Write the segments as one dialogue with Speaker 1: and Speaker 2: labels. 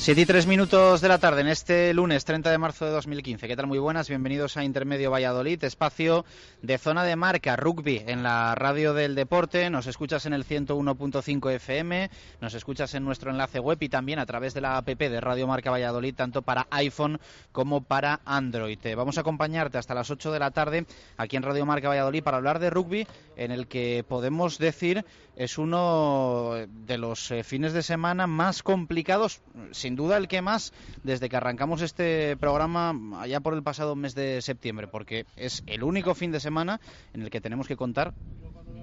Speaker 1: 7 y 3 minutos de la tarde en este lunes 30 de marzo de 2015. ¿Qué tal? Muy buenas, bienvenidos a Intermedio Valladolid, espacio de zona de marca, rugby en la radio del deporte. Nos escuchas en el 101.5 FM, nos escuchas en nuestro enlace web y también a través de la app de Radio Marca Valladolid, tanto para iPhone como para Android. Vamos a acompañarte hasta las 8 de la tarde aquí en Radio Marca Valladolid para hablar de rugby, en el que podemos decir es uno de los eh, fines de semana más complicados, sin duda el que más, desde que arrancamos este programa allá por el pasado mes de septiembre, porque es el único fin de semana en el que tenemos que contar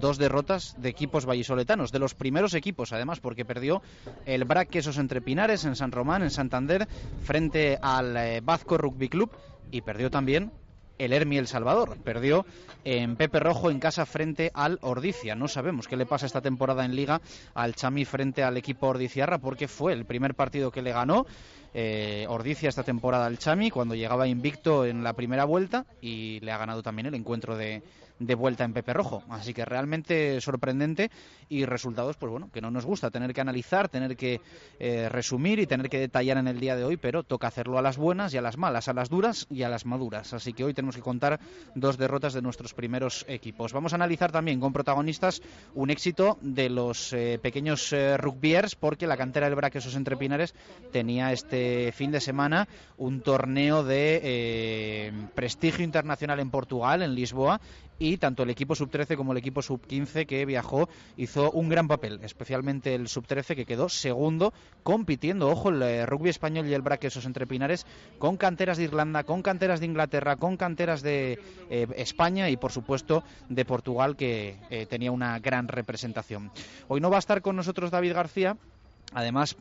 Speaker 1: dos derrotas de equipos vallisoletanos, de los primeros equipos además, porque perdió el BRAC Quesos Entre Pinares en San Román, en Santander, frente al eh, Bazco Rugby Club y perdió también el Hermi El Salvador. Perdió en Pepe Rojo en casa frente al Ordicia. No sabemos qué le pasa esta temporada en Liga al Chami frente al equipo Ordiciarra porque fue el primer partido que le ganó eh, Ordicia esta temporada al Chami cuando llegaba invicto en la primera vuelta y le ha ganado también el encuentro de, de vuelta en Pepe Rojo. Así que realmente sorprendente y resultados, pues bueno, que no nos gusta tener que analizar, tener que eh, resumir y tener que detallar en el día de hoy, pero toca hacerlo a las buenas y a las malas, a las duras y a las maduras. Así que hoy tenemos que contar dos derrotas de nuestros primeros equipos. Vamos a analizar también con protagonistas un éxito de los eh, pequeños eh, rugbyers, porque la cantera del Braquesos Entre Pinares tenía este fin de semana un torneo de prestigio internacional en Portugal, en Lisboa, y tanto el equipo sub-13 como el equipo sub-15 que viajó hizo un gran papel, especialmente el sub-13 que quedó segundo compitiendo, ojo, el eh, rugby español y el braquesos entre pinares con canteras de Irlanda, con canteras de Inglaterra, con canteras de eh, España y por supuesto de Portugal que eh, tenía una gran representación. Hoy no va a estar con nosotros David García, Además,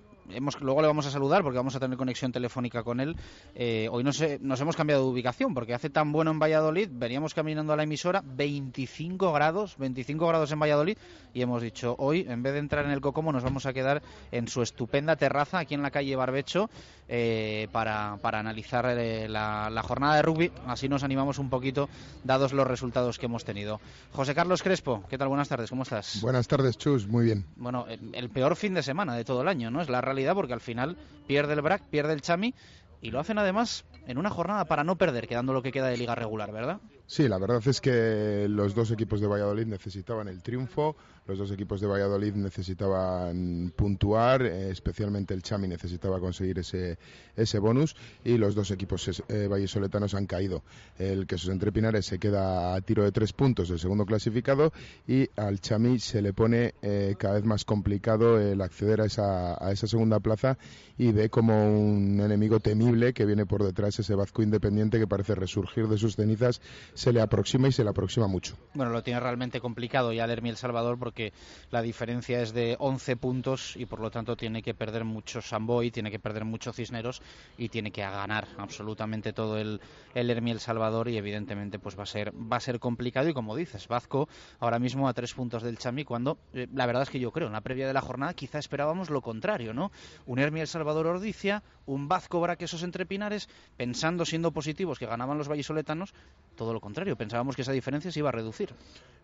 Speaker 1: luego le vamos a saludar porque vamos a tener conexión telefónica con él. Eh, hoy nos, nos hemos cambiado de ubicación porque hace tan bueno en Valladolid, veníamos caminando a la emisora, 25 grados, 25 grados en Valladolid y hemos dicho hoy, en vez de entrar en el Cocomo, nos vamos a quedar en su estupenda terraza aquí en la calle Barbecho eh, para, para, analizar eh, la, jornada de rugby. Así nos animamos un poquito, dados los resultados que hemos tenido. José Carlos Crespo, ¿qué tal? Buenas tardes, ¿cómo estás?
Speaker 2: Buenas tardes, Chus, muy bien.
Speaker 1: Bueno, el peor fin de semana de todo el año, ¿no? Es la porque al final pierde el BRAC, pierde el Chami y lo hacen además en una jornada para no perder, quedando lo que queda de liga regular, ¿verdad?
Speaker 2: Sí, la verdad es que los dos equipos de Valladolid necesitaban el triunfo, los dos equipos de Valladolid necesitaban puntuar, eh, especialmente el Chami necesitaba conseguir ese, ese bonus y los dos equipos eh, vallesoletanos han caído. El Quesos Entre Pinares se queda a tiro de tres puntos del segundo clasificado y al Chami se le pone eh, cada vez más complicado el acceder a esa, a esa segunda plaza y ve como un enemigo temible que viene por detrás ese Vasco Independiente que parece resurgir de sus cenizas se le aproxima y se le aproxima mucho.
Speaker 1: Bueno, lo tiene realmente complicado ya Lermi El Salvador porque la diferencia es de 11 puntos y por lo tanto tiene que perder mucho Samboy, tiene que perder mucho Cisneros y tiene que ganar absolutamente todo el, el El Salvador y evidentemente pues va a ser va a ser complicado y como dices, Vazco ahora mismo a tres puntos del Chami cuando eh, la verdad es que yo creo en la previa de la jornada quizá esperábamos lo contrario, ¿no? Un Hermi El Salvador Ordicia, un Vazco Braquesos entre Pinares, pensando siendo positivos que ganaban los vallisoletanos, todo lo contrario, pensábamos que esa diferencia se iba a reducir.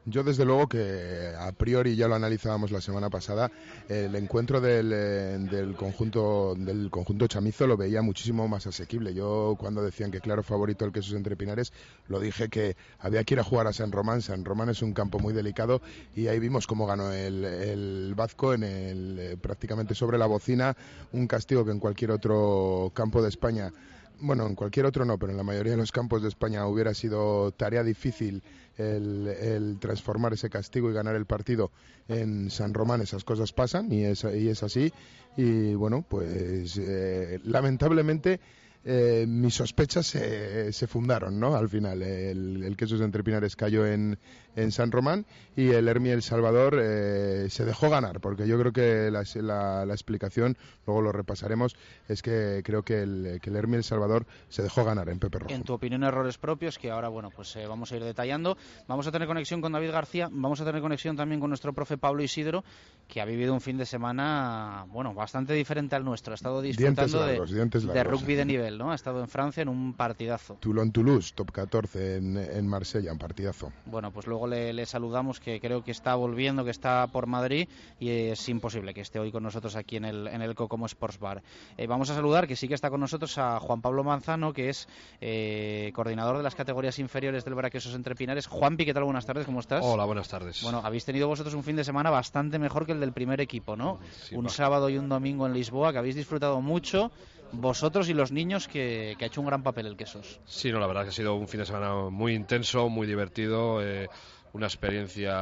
Speaker 2: Yo desde luego que a priori ya lo analizábamos la semana pasada, el encuentro del, eh, del, conjunto del conjunto chamizo lo veía muchísimo más asequible. Yo cuando decían que claro favorito el queso entre Pinares, lo dije que había que ir a jugar a San Román. San Román es un campo muy delicado y ahí vimos cómo ganó el, el Vasco en el, eh, prácticamente sobre la bocina, un castigo que en cualquier otro campo de España bueno, en cualquier otro no, pero en la mayoría de los campos de España hubiera sido tarea difícil el, transformar ese castigo y ganar el partido en San Román. Esas cosas pasan y es, y es así. Y bueno, pues eh, lamentablemente eh, mis sospechas se, se, fundaron, ¿no? Al final, el, el queso de Entrepinares cayó en, en, San Román y el Hermi El Salvador eh, se dejó ganar, porque yo creo que la, la, explicación, luego lo repasaremos, es que creo que el, que el Hermi El Salvador se dejó ganar en Pepe Rojo.
Speaker 1: En tu opinión, errores propios que ahora, bueno, pues eh, vamos a ir detallando. Vamos a tener conexión con David García, vamos a tener conexión también con nuestro profe Pablo Isidro, que ha vivido un fin de semana, bueno, bastante diferente al nuestro. Ha estado disfrutando de, de rugby de nivel. Ha estado en Francia en un partidazo.
Speaker 2: Toulon-Toulouse, top 14 en, en Marsella, un partidazo.
Speaker 1: Bueno, pues luego luego le, saludamos, que creo que está volviendo, que está por Madrid y es imposible que esté hoy con nosotros aquí en el, en el Cocomo Sports Bar. Eh, vamos a saludar, que sí que está con nosotros, a Juan Pablo Manzano, que es eh, coordinador de las categorías inferiores del Braquesos Entre Pinares. Juanpi, ¿qué tal? Buenas tardes, ¿cómo estás?
Speaker 3: Hola, buenas tardes.
Speaker 1: Bueno, habéis tenido vosotros un fin de semana bastante mejor que el del primer equipo, ¿no? un sábado y un domingo en Lisboa, que habéis disfrutado mucho vosotros y los niños que, ha hecho un gran papel el Quesos.
Speaker 3: Sí, no, la verdad que ha sido un fin de semana muy intenso, muy divertido. Eh, una experiencia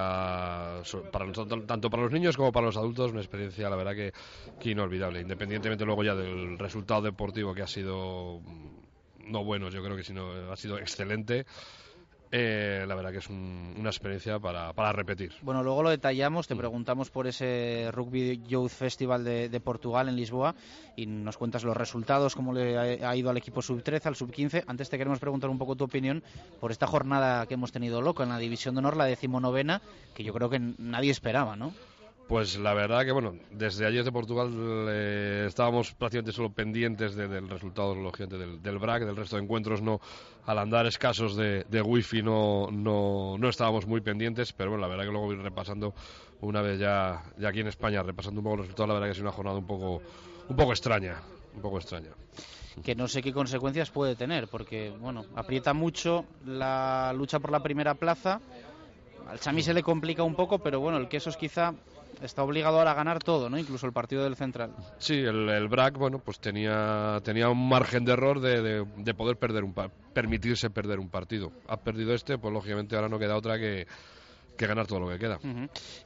Speaker 3: para nosotros, tanto para los niños como para los adultos, una experiencia la verdad que, inolvidable, independientemente luego ya del resultado deportivo que ha sido mm, no bueno, yo creo que sino ha sido excelente. Eh, la verdad que es una experiencia para, para, repetir.
Speaker 1: Bueno, luego lo detallamos, te mm. preguntamos por ese Rugby Youth Festival de, Portugal en Lisboa y nos cuentas los resultados, cómo le ha, ido al equipo sub-13, al sub-15. Antes te queremos preguntar un poco tu opinión por esta jornada que hemos tenido loco en la División de Honor, la decimonovena, que yo creo que nadie esperaba, ¿no?
Speaker 3: Pues la verdad que, bueno, desde ayer de Portugal eh, estábamos prácticamente solo pendientes del resultado del, del BRAC, del resto de encuentros no, al andar escasos de, de wifi no, no, no, estábamos muy pendientes, pero bueno, la verdad que luego ir repasando una vez ya, ya aquí en España, repasando un poco los resultados, la verdad que sido una jornada un poco, un poco extraña, un poco extraña
Speaker 1: que no sé qué consecuencias puede tener, porque bueno, aprieta mucho la lucha por la primera plaza. Al Chami se le complica un poco, pero bueno, el Quesos quizá está obligado ahora a ganar todo, ¿no? Incluso el partido del Central.
Speaker 3: Sí, el, el BRAC, bueno, pues tenía, tenía un margen de error de, de, poder perder un permitirse perder un partido. Ha perdido este, pues lógicamente ahora no queda otra que, que ganar todo lo que queda.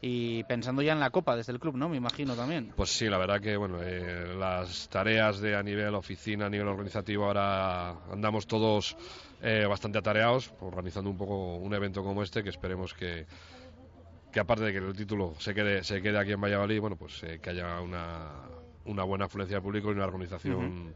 Speaker 1: Y pensando ya en la Copa desde el club, ¿no? Me imagino también.
Speaker 3: Pues sí, la verdad que, bueno, eh, las tareas de a nivel oficina, a nivel organizativo, ahora andamos todos eh, bastante atareados, organizando un poco un evento como este que esperemos que que aparte de que el título se quede, se quede aquí en Valladolid, bueno, pues eh, que haya una, una buena afluencia de público y una organización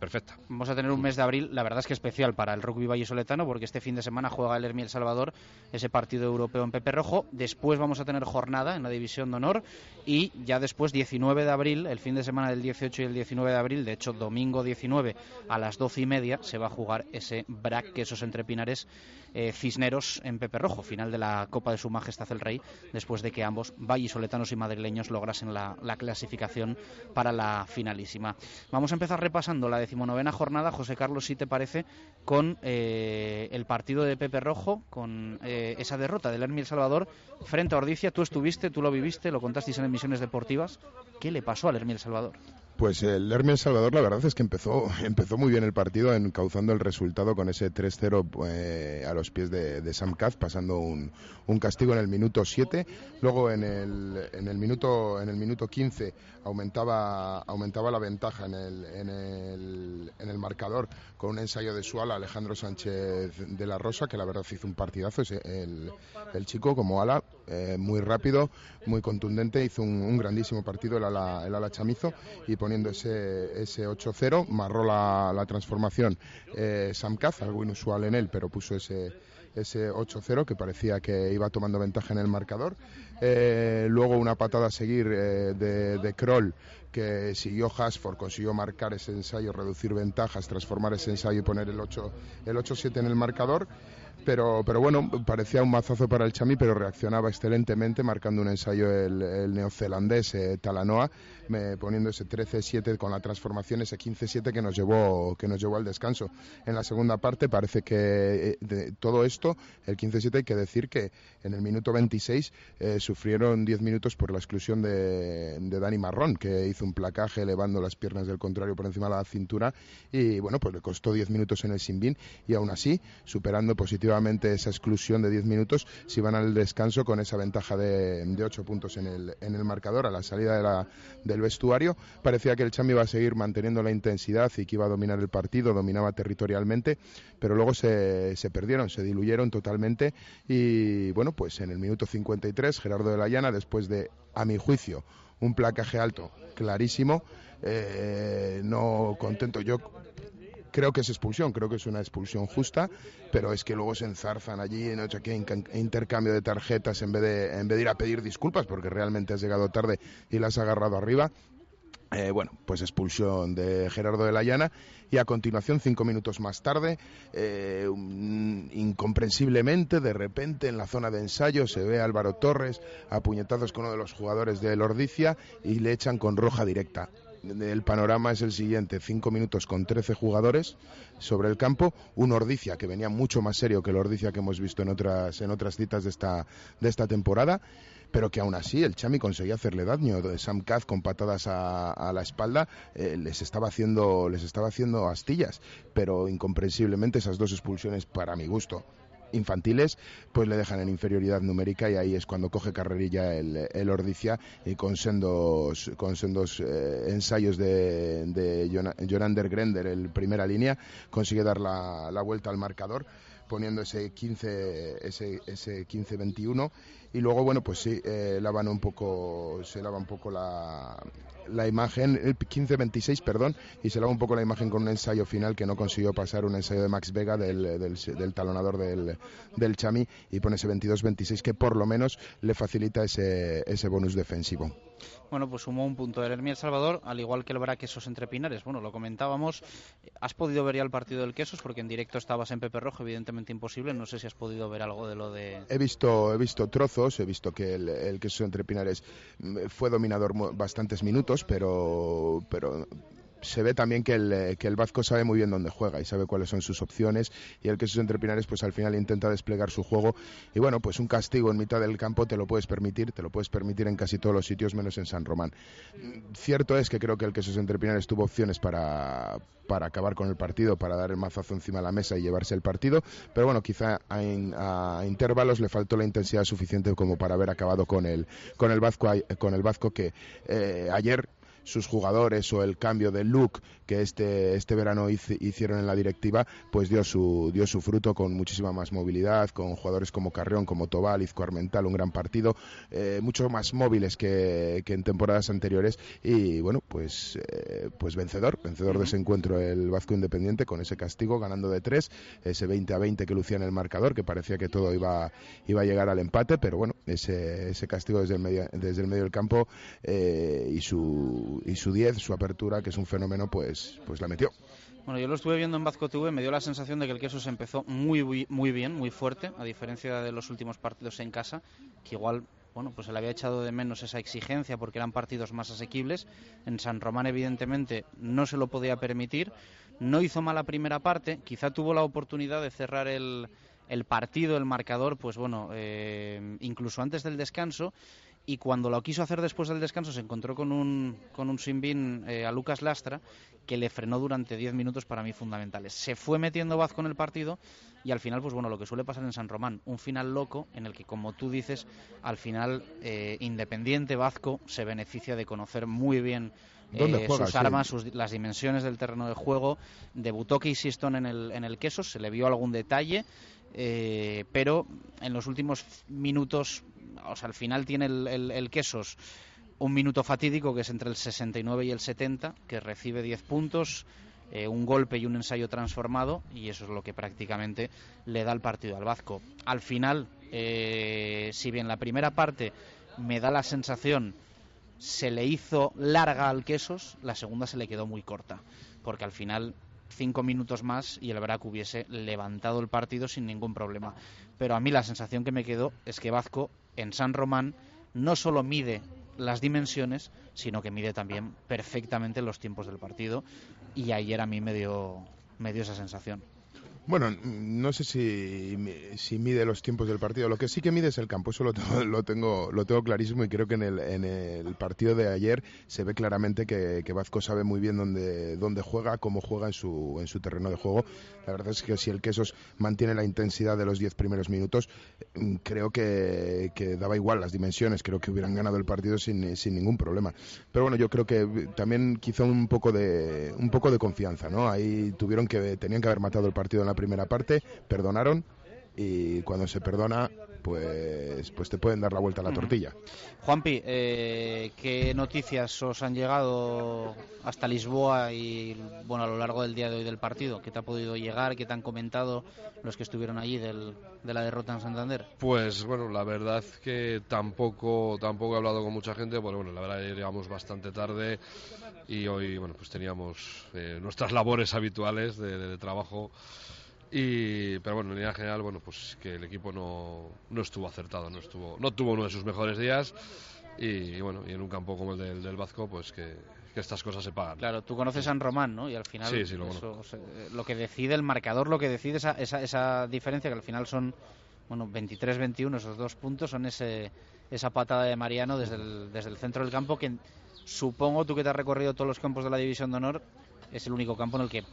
Speaker 3: perfecta.
Speaker 1: Vamos a tener un mes de abril, la verdad es que especial para el rugby vallisoletano, porque este fin de semana juega el Hermi El Salvador, ese partido europeo en Pepe Rojo. Después vamos a tener jornada en la División de Honor y ya después, 19 de abril, el fin de semana del 18 y el 19 de abril, de hecho, domingo 19 a las 12 y media, se va a jugar ese BRAC, que esos entre Pinares eh, Cisneros en Pepe Rojo, final de la Copa de Su Majestad el Rey, después de que ambos vallisoletanos y madrileños lograsen la, la clasificación para la finalísima. Vamos a empezar repasando la decimonovena jornada, José Carlos, si te parece, con eh, el partido de Pepe Rojo, con eh, esa derrota del Hermi El Salvador frente a Ordicia. Tú estuviste, tú lo viviste, lo contasteis en emisiones deportivas. ¿Qué le pasó al Hermi El Salvador?
Speaker 2: Pues el Hermes Salvador, la verdad es que empezó, empezó muy bien el partido, encauzando el resultado con ese 3-0 eh, a los pies de, Sam Kaz, pasando un, un, castigo en el minuto 7. Luego en el, en el, minuto, en el minuto 15 aumentaba, aumentaba la ventaja en el, en, el, en el marcador con un ensayo de su ala, Alejandro Sánchez de la Rosa, que la verdad hizo un partidazo. el, el chico como ala, eh, muy rápido, muy contundente, hizo un, grandísimo partido el ala, el ala chamizo y poniendo ese, ese 8-0, marró la, transformación eh, algo inusual en él, pero puso ese ese 8-0 que parecía que iba tomando ventaja en el marcador. Eh, luego una patada a seguir eh, de, de, Kroll que siguió Hasford, consiguió marcar ese ensayo, reducir ventajas, transformar ese ensayo y poner el 8-7 el 8 en el marcador pero, pero bueno, parecía un mazazo para el Chami, pero reaccionaba excelentemente, marcando un ensayo el, neozelandés eh, Talanoa, poniendo ese 13-7 con la transformación, ese 15-7 que nos llevó que nos llevó al descanso. En la segunda parte parece que eh, de todo esto, el 15-7 hay que decir que en el minuto 26 eh, sufrieron 10 minutos por la exclusión de, de Dani Marrón, que hizo un placaje elevando las piernas del contrario por encima de la cintura y bueno, pues le costó 10 minutos en el Sinbin y aún así, superando positivamente esa exclusión de 10 minutos si van al descanso con esa ventaja de, de 8 puntos en el, en el marcador a la salida del vestuario. Parecía que el Chami iba a seguir manteniendo la intensidad y que iba a dominar el partido, dominaba territorialmente, pero luego se, se perdieron, se diluyeron totalmente y bueno, pues en el minuto 53 Gerardo de la Llana, después de, a mi juicio, un placaje alto clarísimo, eh, no contento yo creo que es expulsión, creo que es una expulsión justa, pero es que luego se enzarzan allí en que intercambio de tarjetas en vez de, en vez de ir a pedir disculpas porque realmente has llegado tarde y las has agarrado arriba. Eh, bueno, pues expulsión de Gerardo de la Llana y a continuación, cinco minutos más tarde, eh, incomprensiblemente, de repente en la zona de ensayo se ve a Álvaro Torres a puñetazos con uno de los jugadores de Lordicia y le echan con roja directa. El panorama es el siguiente, cinco minutos con trece jugadores sobre el campo, un Ordicia que venía mucho más serio que el Ordicia que hemos visto en otras, en otras citas de esta, de esta temporada pero que aún así el Chami conseguía hacerle daño. Sam Kaz con patadas a, la espalda eh, les estaba haciendo les estaba haciendo astillas, pero incomprensiblemente esas dos expulsiones para mi gusto infantiles, pues le dejan en inferioridad numérica y ahí es cuando coge carrerilla el, el Ordicia y con sendos, con sendos eh, ensayos de, de Jonander Grender en primera línea consigue dar la, la vuelta al marcador poniendo ese 15 ese, ese 15-21 y luego bueno pues sí eh, lavan un poco se lava un poco la, la imagen el 15-26 perdón y se lava un poco la imagen con un ensayo final que no consiguió pasar un ensayo de Max Vega del, del, talonador del, del Chami y pone ese 22-26 que por lo menos le facilita ese, ese bonus defensivo
Speaker 1: bueno, pues sumó un punto. El Hermía El Salvador, al igual que el Braquesos entre Pinares, bueno, lo comentábamos. ¿Has podido ver ya el partido del Quesos? Porque en directo estabas en Pepe Rojo, evidentemente imposible. No sé si has podido ver algo de lo de.
Speaker 2: He visto, he visto trozos, he visto que el, el Quesos entre Pinares mm, fue dominador bastantes minutos, pero, pero se ve también que el, eh, que el Vasco sabe muy bien dónde juega y sabe cuáles son sus opciones y el que sus entrepinares pues al final intenta desplegar su juego. Y bueno pues un castigo en mitad del campo te lo puedes permitir te lo puedes permitir en casi todos los sitios menos en San Román. Cierto es que creo que el que sus entrepinares tuvo opciones para para acabar con el partido, para dar el mazazo encima de la mesa y llevarse el partido, pero bueno, quizá a, intervalos le faltó la intensidad suficiente como para haber acabado con el con el Vasco con el Vasco que eh, ayer sus jugadores o el cambio de look que este, este verano hicieron en la directiva, pues dio su, dio su fruto con muchísima más movilidad, con jugadores como Carrión, como Tobal, Izco Armental, un gran partido, eh, mucho más móviles que, en temporadas anteriores. Y bueno, pues, eh, pues vencedor, vencedor de ese encuentro el Vasco Independiente con ese castigo, ganando de tres, ese 20 a 20 que lucía en el marcador, que parecía que todo iba, iba a llegar al empate, pero bueno, ese, ese castigo desde el medio, desde el medio del campo eh, y su y su 10, su apertura, que es un fenómeno, pues, pues la metió.
Speaker 1: Bueno, yo lo estuve viendo en Vasco TV, me dio la sensación de que el queso se empezó muy, muy bien, muy fuerte, a diferencia de los últimos partidos en casa, que igual, bueno, pues se le había echado de menos esa exigencia porque eran partidos más asequibles. En San Román, evidentemente, no se lo podía permitir. No hizo mala primera parte, quizá tuvo la oportunidad de cerrar el, el partido, el marcador, pues bueno, eh, incluso antes del descanso y cuando lo quiso hacer después del descanso se encontró con un, con un swing eh, a Lucas Lastra que le frenó durante 10 minutos para mí fundamentales. Se fue metiendo Vaz con el partido y al final, pues bueno, lo que suele pasar en San Román, un final loco en el que, como tú dices, al final eh, Independiente Vazco se beneficia de conocer muy bien eh, sus armas, las dimensiones del terreno de juego. Debutó Siston en el, en el queso, se le vio algún detalle, pero en los últimos minutos o sea, al final tiene el, Quesos un minuto fatídico que es entre el 69 y el 70, que recibe 10 puntos, eh, un golpe y un ensayo transformado, y eso es lo que prácticamente le da el partido al Vasco. Al final, eh, si bien la primera parte me da la sensación se le hizo larga al Quesos, la segunda se le quedó muy corta, porque al final cinco minutos más y el Brac hubiese levantado el partido sin ningún problema. Pero a mí la sensación que me quedó es que Vasco en San Román no solo mide las dimensiones, sino que mide también perfectamente los tiempos del partido y ayer a mí me dio, me dio esa sensación.
Speaker 2: Bueno, no sé si, si, mide los tiempos del partido. Lo que sí que mide es el campo. Eso lo tengo, lo tengo, lo tengo clarísimo y creo que en el, en el partido de ayer se ve claramente que, que Vazco sabe muy bien dónde, dónde juega, cómo juega en su, en su terreno de juego. La verdad es que si el Quesos mantiene la intensidad de los diez primeros minutos, creo que, que, daba igual las dimensiones. Creo que hubieran ganado el partido sin, sin ningún problema. Pero bueno, yo creo que también quizá un poco de, un poco de confianza, ¿no? Ahí tuvieron que, tenían que haber matado el partido en la primera parte, perdonaron y cuando se perdona, pues, pues te pueden dar la vuelta a la tortilla.
Speaker 1: Juanpi, eh, ¿qué noticias os han llegado hasta Lisboa y bueno a lo largo del día de hoy del partido? ¿Qué te ha podido llegar? ¿Qué te han comentado los que estuvieron allí del, de la derrota en Santander?
Speaker 3: Pues bueno, la verdad que tampoco tampoco he hablado con mucha gente, porque bueno, la verdad llegamos bastante tarde y hoy bueno pues teníamos eh, nuestras labores habituales de, de trabajo y, pero bueno, en línea general, bueno, pues que el equipo no, no estuvo acertado, no estuvo, no tuvo uno de sus mejores días y, bueno, y en un campo como el del, del Vasco, pues que, que estas cosas se pagan.
Speaker 1: Claro, tú conoces San Román, ¿no? Y al final
Speaker 3: Sí, sí, lo
Speaker 1: eso, se- lo que decide el marcador, lo que decide esa, esa, esa diferencia, que al final son bueno 23-21, esos dos puntos, son ese, esa patada de Mariano desde el, desde el centro del campo, que supongo tú que te has recorrido todos los campos de la División de Honor, es el único campo en el que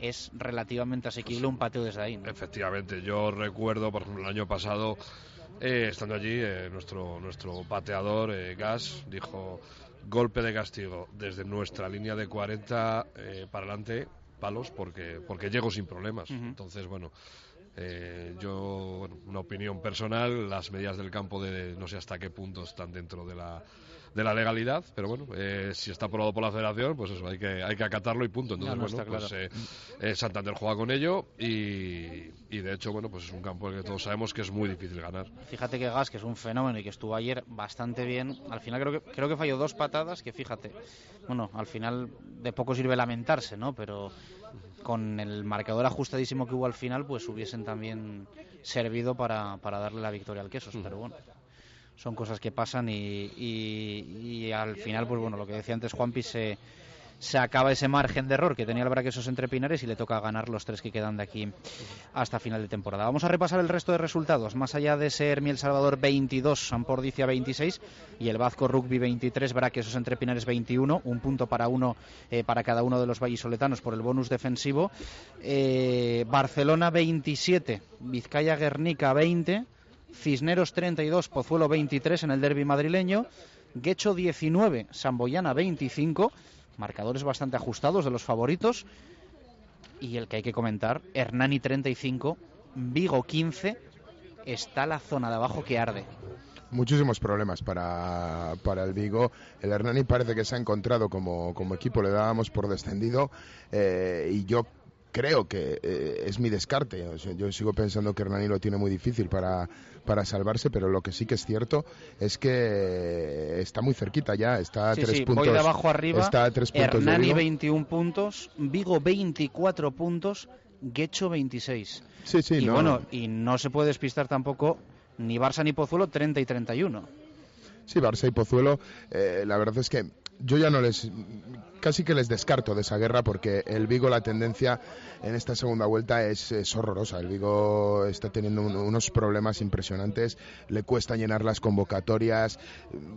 Speaker 1: es relativamente asequible un pateo desde ahí. ¿no?
Speaker 3: Efectivamente, yo recuerdo, por ejemplo, el año pasado, eh, estando allí, eh, nuestro, nuestro pateador, eh, Gas, dijo golpe de castigo desde nuestra línea de 40 eh, para adelante, palos, porque, porque llego sin problemas. Entonces, bueno, eh, yo, bueno, una opinión personal, las medidas del campo de no sé hasta qué punto están dentro de la de la legalidad, pero bueno, eh, si está aprobado por la federación, pues eso, hay que, hay que acatarlo y punto. Entonces,
Speaker 1: No, no,
Speaker 3: bueno,
Speaker 1: está
Speaker 3: pues eh, eh, Santander juega con ello y, y de hecho, bueno, pues es un campo en el que todos sabemos que es muy difícil ganar.
Speaker 1: Fíjate que Gas, que es un fenómeno y que estuvo ayer bastante bien, al final creo que, creo que falló dos patadas que fíjate, bueno, al final de poco sirve lamentarse, ¿no? Pero con el marcador ajustadísimo que hubo al final, pues hubiesen también servido para, para darle la victoria al Quesos, pero bueno. Son cosas que pasan y, y- al final, pues bueno, lo que decía antes Juanpi, se, se acaba ese margen de error que tenía el Braquesos entre Pinares y le toca ganar los tres que quedan de aquí hasta final de temporada. Vamos a repasar el resto de resultados, más allá de ser Miel Salvador 22, Sampordicia 26 y el Vasco Rugby 23, Braquesos entre Pinares 21, un punto para uno eh, para cada uno de los vallisoletanos por el bonus defensivo. Eh, Barcelona 27, Vizcaya Guernica 20, Cisneros 32, Pozuelo 23 en el derby madrileño, Guecho 19, Samboyana 25, marcadores bastante ajustados de los favoritos. Y el que hay que comentar, Hernani 35, Vigo 15, está la zona de abajo que arde.
Speaker 2: muchísimos problemas para, para el Vigo. El Hernani parece que se ha encontrado como, como equipo, le dábamos por descendido eh, y yo creo que eh, es mi descarte. Yo sigo pensando que Hernani lo tiene muy difícil para, para salvarse, pero lo que sí que es cierto es que está muy cerquita ya, está a
Speaker 1: Sí,
Speaker 2: tres
Speaker 1: sí,
Speaker 2: puntos.
Speaker 1: voy de abajo arriba.
Speaker 2: Está a tres puntos
Speaker 1: Hernani
Speaker 2: Vigo.
Speaker 1: 21 puntos, Vigo 24 puntos, Guecho 26.
Speaker 2: Sí, sí,
Speaker 1: y
Speaker 2: no.
Speaker 1: bueno, y no se puede despistar tampoco ni Barça ni Pozuelo 30 y 31.
Speaker 2: Sí, Barça y Pozuelo, eh, la verdad es que yo ya no les, casi que les descarto de esa guerra porque el Vigo la tendencia en esta segunda vuelta es, es horrorosa. El Vigo está teniendo un- unos problemas impresionantes, le cuesta llenar las convocatorias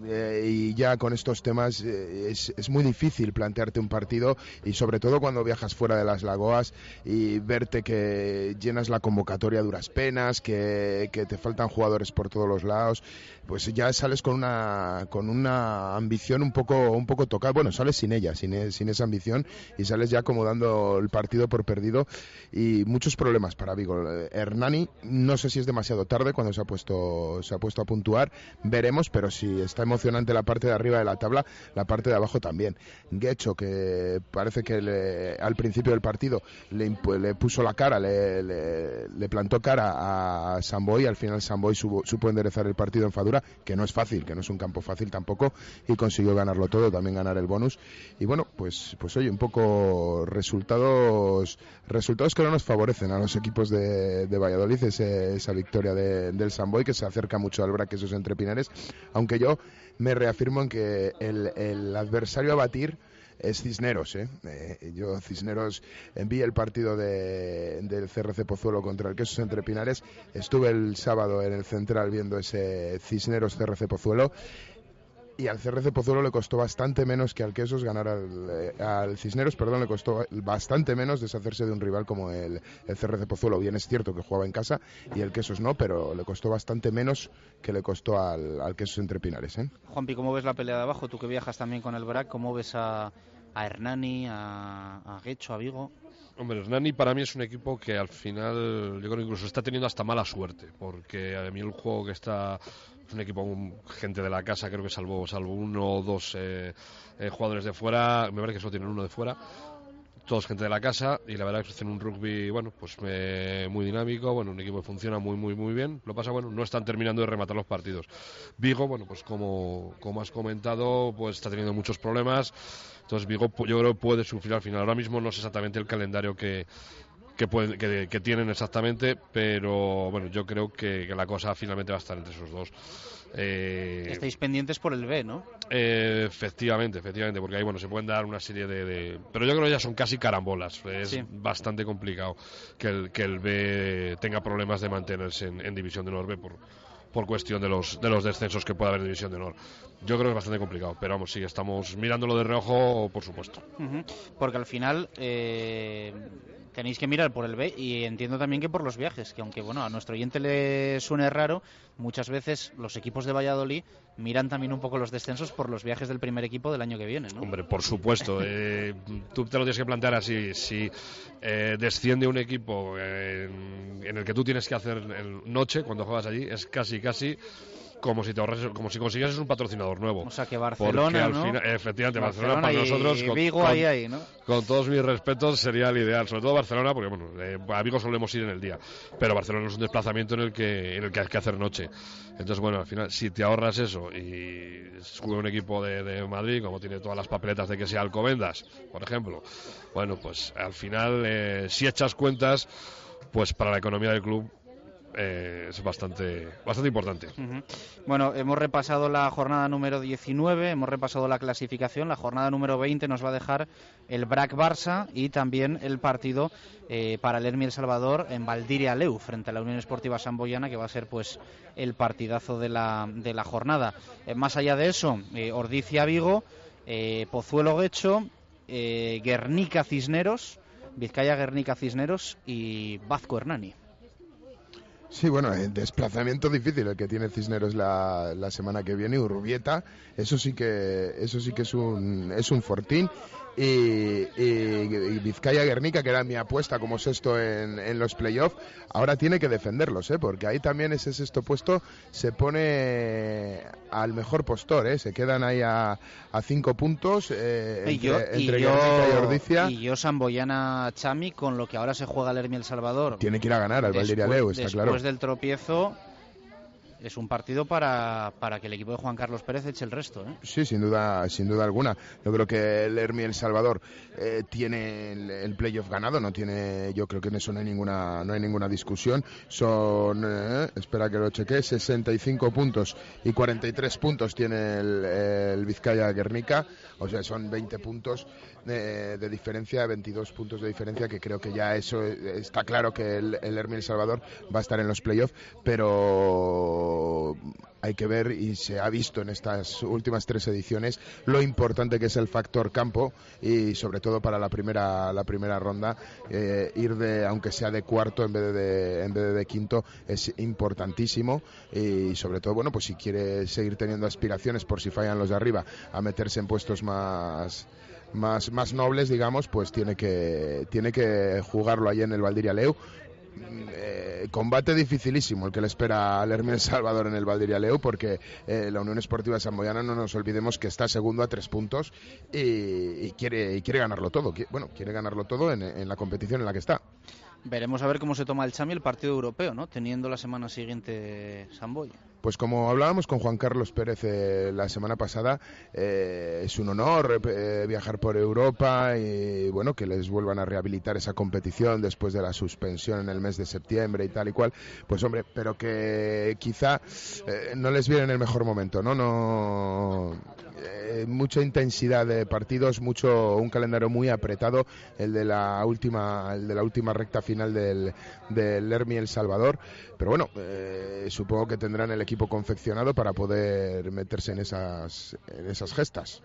Speaker 2: eh, y ya con estos temas eh, es, es muy difícil plantearte un partido y sobre todo cuando viajas fuera de las lagoas y verte que llenas la convocatoria a duras penas, que, que te faltan jugadores por todos los lados, pues ya sales con una con una ambición un poco un poco tocada. Bueno, sales sin ella, sin, e- sin esa ambición y sales ya como dando el partido por perdido y muchos problemas para Vigo. Eh, Hernani, no sé si es demasiado tarde cuando se ha puesto se ha puesto a puntuar, veremos, pero si está emocionante la parte de arriba de la tabla, la parte de abajo también. Guecho, que parece que le- al principio del partido le, le puso la cara, le, le- le plantó cara a Samboy, al final Samboy supo enderezar el partido en Fadura, que no es fácil, que no es un campo fácil tampoco, y consiguió ganarlo todo, también ganar el bonus. Y bueno, pues, pues oye, un poco resultados, resultados que no nos favorecen a los equipos de, Valladolid, ese- esa victoria de- del Samboy, que se acerca mucho al Braque esos entre Pinares, aunque yo me reafirmo en que el, adversario a batir es Cisneros. ¿eh? Eh, yo, Cisneros, vi el partido de, del CRC Pozuelo contra el Quesos Entre Pinares. Estuve el sábado en el Central viendo ese Cisneros CRC Pozuelo. Y al CRC Pozuelo le costó bastante menos que al Quesos ganar al, eh, al Cisneros, perdón, le costó bastante menos deshacerse de un rival como el, el CRC Pozuelo. Bien es cierto que jugaba en casa y el Quesos no, pero le costó bastante menos que le costó al, al Quesos Entre Pinares. ¿eh?
Speaker 1: Juanpi, ¿cómo ves la pelea de abajo? Tú que viajas también con el BRAC, ¿cómo ves a, a Hernani, a, a Guecho, a Vigo?
Speaker 3: Hombre, Hernani para mí es un equipo que al final, yo creo que incluso está teniendo hasta mala suerte, porque a mí el juego que está es un equipo gente de la casa, creo que salvo salvo uno o dos eh, eh, jugadores de fuera, me parece que solo tienen uno de fuera, todos gente de la casa y la verdad es que hacen un rugby bueno pues eh, muy dinámico bueno un equipo que funciona muy muy muy bien lo pasa bueno no están terminando de rematar los partidos. Vigo bueno pues como como has comentado pues está teniendo muchos problemas entonces Vigo yo creo que puede sufrir al final ahora mismo no sé exactamente el calendario que que, que, tienen exactamente, pero bueno, yo creo que, la cosa finalmente va a estar entre esos dos.
Speaker 1: Eh, Estáis pendientes por el B, ¿no?
Speaker 3: Eh, efectivamente, efectivamente, porque ahí bueno se pueden dar una serie de, pero yo creo que ya son casi carambolas. Es bastante complicado que el, que el B tenga problemas de mantenerse en, División de Honor por por cuestión de los de los descensos que puede haber en División de Honor. Yo creo que es bastante complicado, pero vamos, sí, estamos mirándolo de reojo, por supuesto.
Speaker 1: Porque al final eh, tenéis que mirar por el B y entiendo también que por los viajes, que aunque bueno a nuestro oyente le suene raro, muchas veces los equipos de Valladolid miran también un poco los descensos por los viajes del primer equipo del año que viene, ¿no?
Speaker 3: Hombre, por supuesto. Eh, tú te lo tienes que plantear así. Si eh, desciende un equipo en, en, el que tú tienes que hacer el noche cuando juegas allí, es casi, casi como si te ahorras, como si consiguieses un patrocinador nuevo.
Speaker 1: O sea que Barcelona,
Speaker 3: efectivamente, Barcelona, para nosotros, con,
Speaker 1: Vigo ahí, ahí, ¿no?
Speaker 3: con todos mis respetos, sería el ideal. Sobre todo Barcelona, porque bueno, eh, a Vigo solemos ir en el día, pero Barcelona es un desplazamiento en el que en el que hay que hacer noche. Entonces, bueno, al final, si te ahorras eso y juega un equipo de, Madrid, como tiene todas las papeletas de que sea Alcobendas, por ejemplo, bueno, pues al final, eh, si echas cuentas, pues para la economía del club eh, es bastante, bastante importante.
Speaker 1: Bueno, hemos repasado la jornada número 19, hemos repasado la clasificación. La jornada número 20 nos va a dejar el BRAC Barça y también el partido eh, para el Hermi El Salvador en Valdiria Leu frente a la Unión Esportiva Samboyana, que va a ser pues el partidazo de la, de la jornada. Eh, más allá de eso, Ordicia Vigo, Pozuelo Guecho, Guernica Cisneros, Vizcaya Guernica Cisneros y Vazco Hernani.
Speaker 2: Sí, bueno, el desplazamiento difícil el que tiene Cisneros la, la semana que viene, Urrubieta, eso sí que eso sí que es un es un fortín y, Vizcaya Guernica, que era mi apuesta como sexto en, en los playoffs, ahora tiene que defenderlos, ¿eh? porque ahí también ese sexto puesto se pone al mejor postor, ¿eh? se quedan ahí a, a cinco puntos eh, entre, y Guernica y Ordicia.
Speaker 1: Y yo, Samboyana Chami, con lo que ahora se juega el Hermi El Salvador.
Speaker 2: Tiene que ir a ganar al Valdiria Leu, está claro.
Speaker 1: Después del tropiezo, es un partido para, para que el equipo de Juan Carlos Pérez eche el resto. ¿eh?
Speaker 2: Sí, sin duda, sin duda alguna. Yo creo que el Hermi El Salvador eh, tiene el, playoff ganado, no tiene, yo creo que en eso no hay ninguna, no hay ninguna discusión. Son, eh, espera que lo cheque, 65 puntos y 43 puntos tiene el, el Vizcaya Guernica, o sea, son 20 puntos de, diferencia, 22 puntos de diferencia, que creo que ya eso está claro que el, el El Salvador va a estar en los playoffs, pero hay que ver y se ha visto en estas últimas tres ediciones lo importante que es el factor campo y sobre todo para la primera la primera ronda eh, ir de aunque sea de cuarto en vez de, en vez de, quinto es importantísimo. Y sobre todo bueno pues si quiere seguir teniendo aspiraciones por si fallan los de arriba a meterse en puestos más más, más nobles, digamos, pues tiene que, tiene que jugarlo ahí en el Valdiria Leu. Eh, combate dificilísimo el que le espera al Hermes Salvador en el Valdiria Leu porque eh, la Unión Esportiva Samboyana no nos olvidemos que está segundo a tres puntos y, quiere, y quiere ganarlo todo bueno quiere ganarlo todo en, la competición en la que está
Speaker 1: Veremos a ver cómo se toma el Chami el partido europeo, ¿no? Teniendo la semana siguiente Samboy.
Speaker 2: Pues como hablábamos con Juan Carlos Pérez eh, la semana pasada, eh, es un honor eh, viajar por Europa y bueno que les vuelvan a rehabilitar esa competición después de la suspensión en el mes de septiembre y tal y cual. Pues hombre, pero que quizá no les viene en el mejor momento, ¿no? No mucha intensidad de partidos, mucho un calendario muy apretado, el de la última, el de la última recta final del, del Hermi El Salvador. Pero bueno, supongo que tendrán el equipo equipo confeccionado para poder meterse en esas, en esas gestas.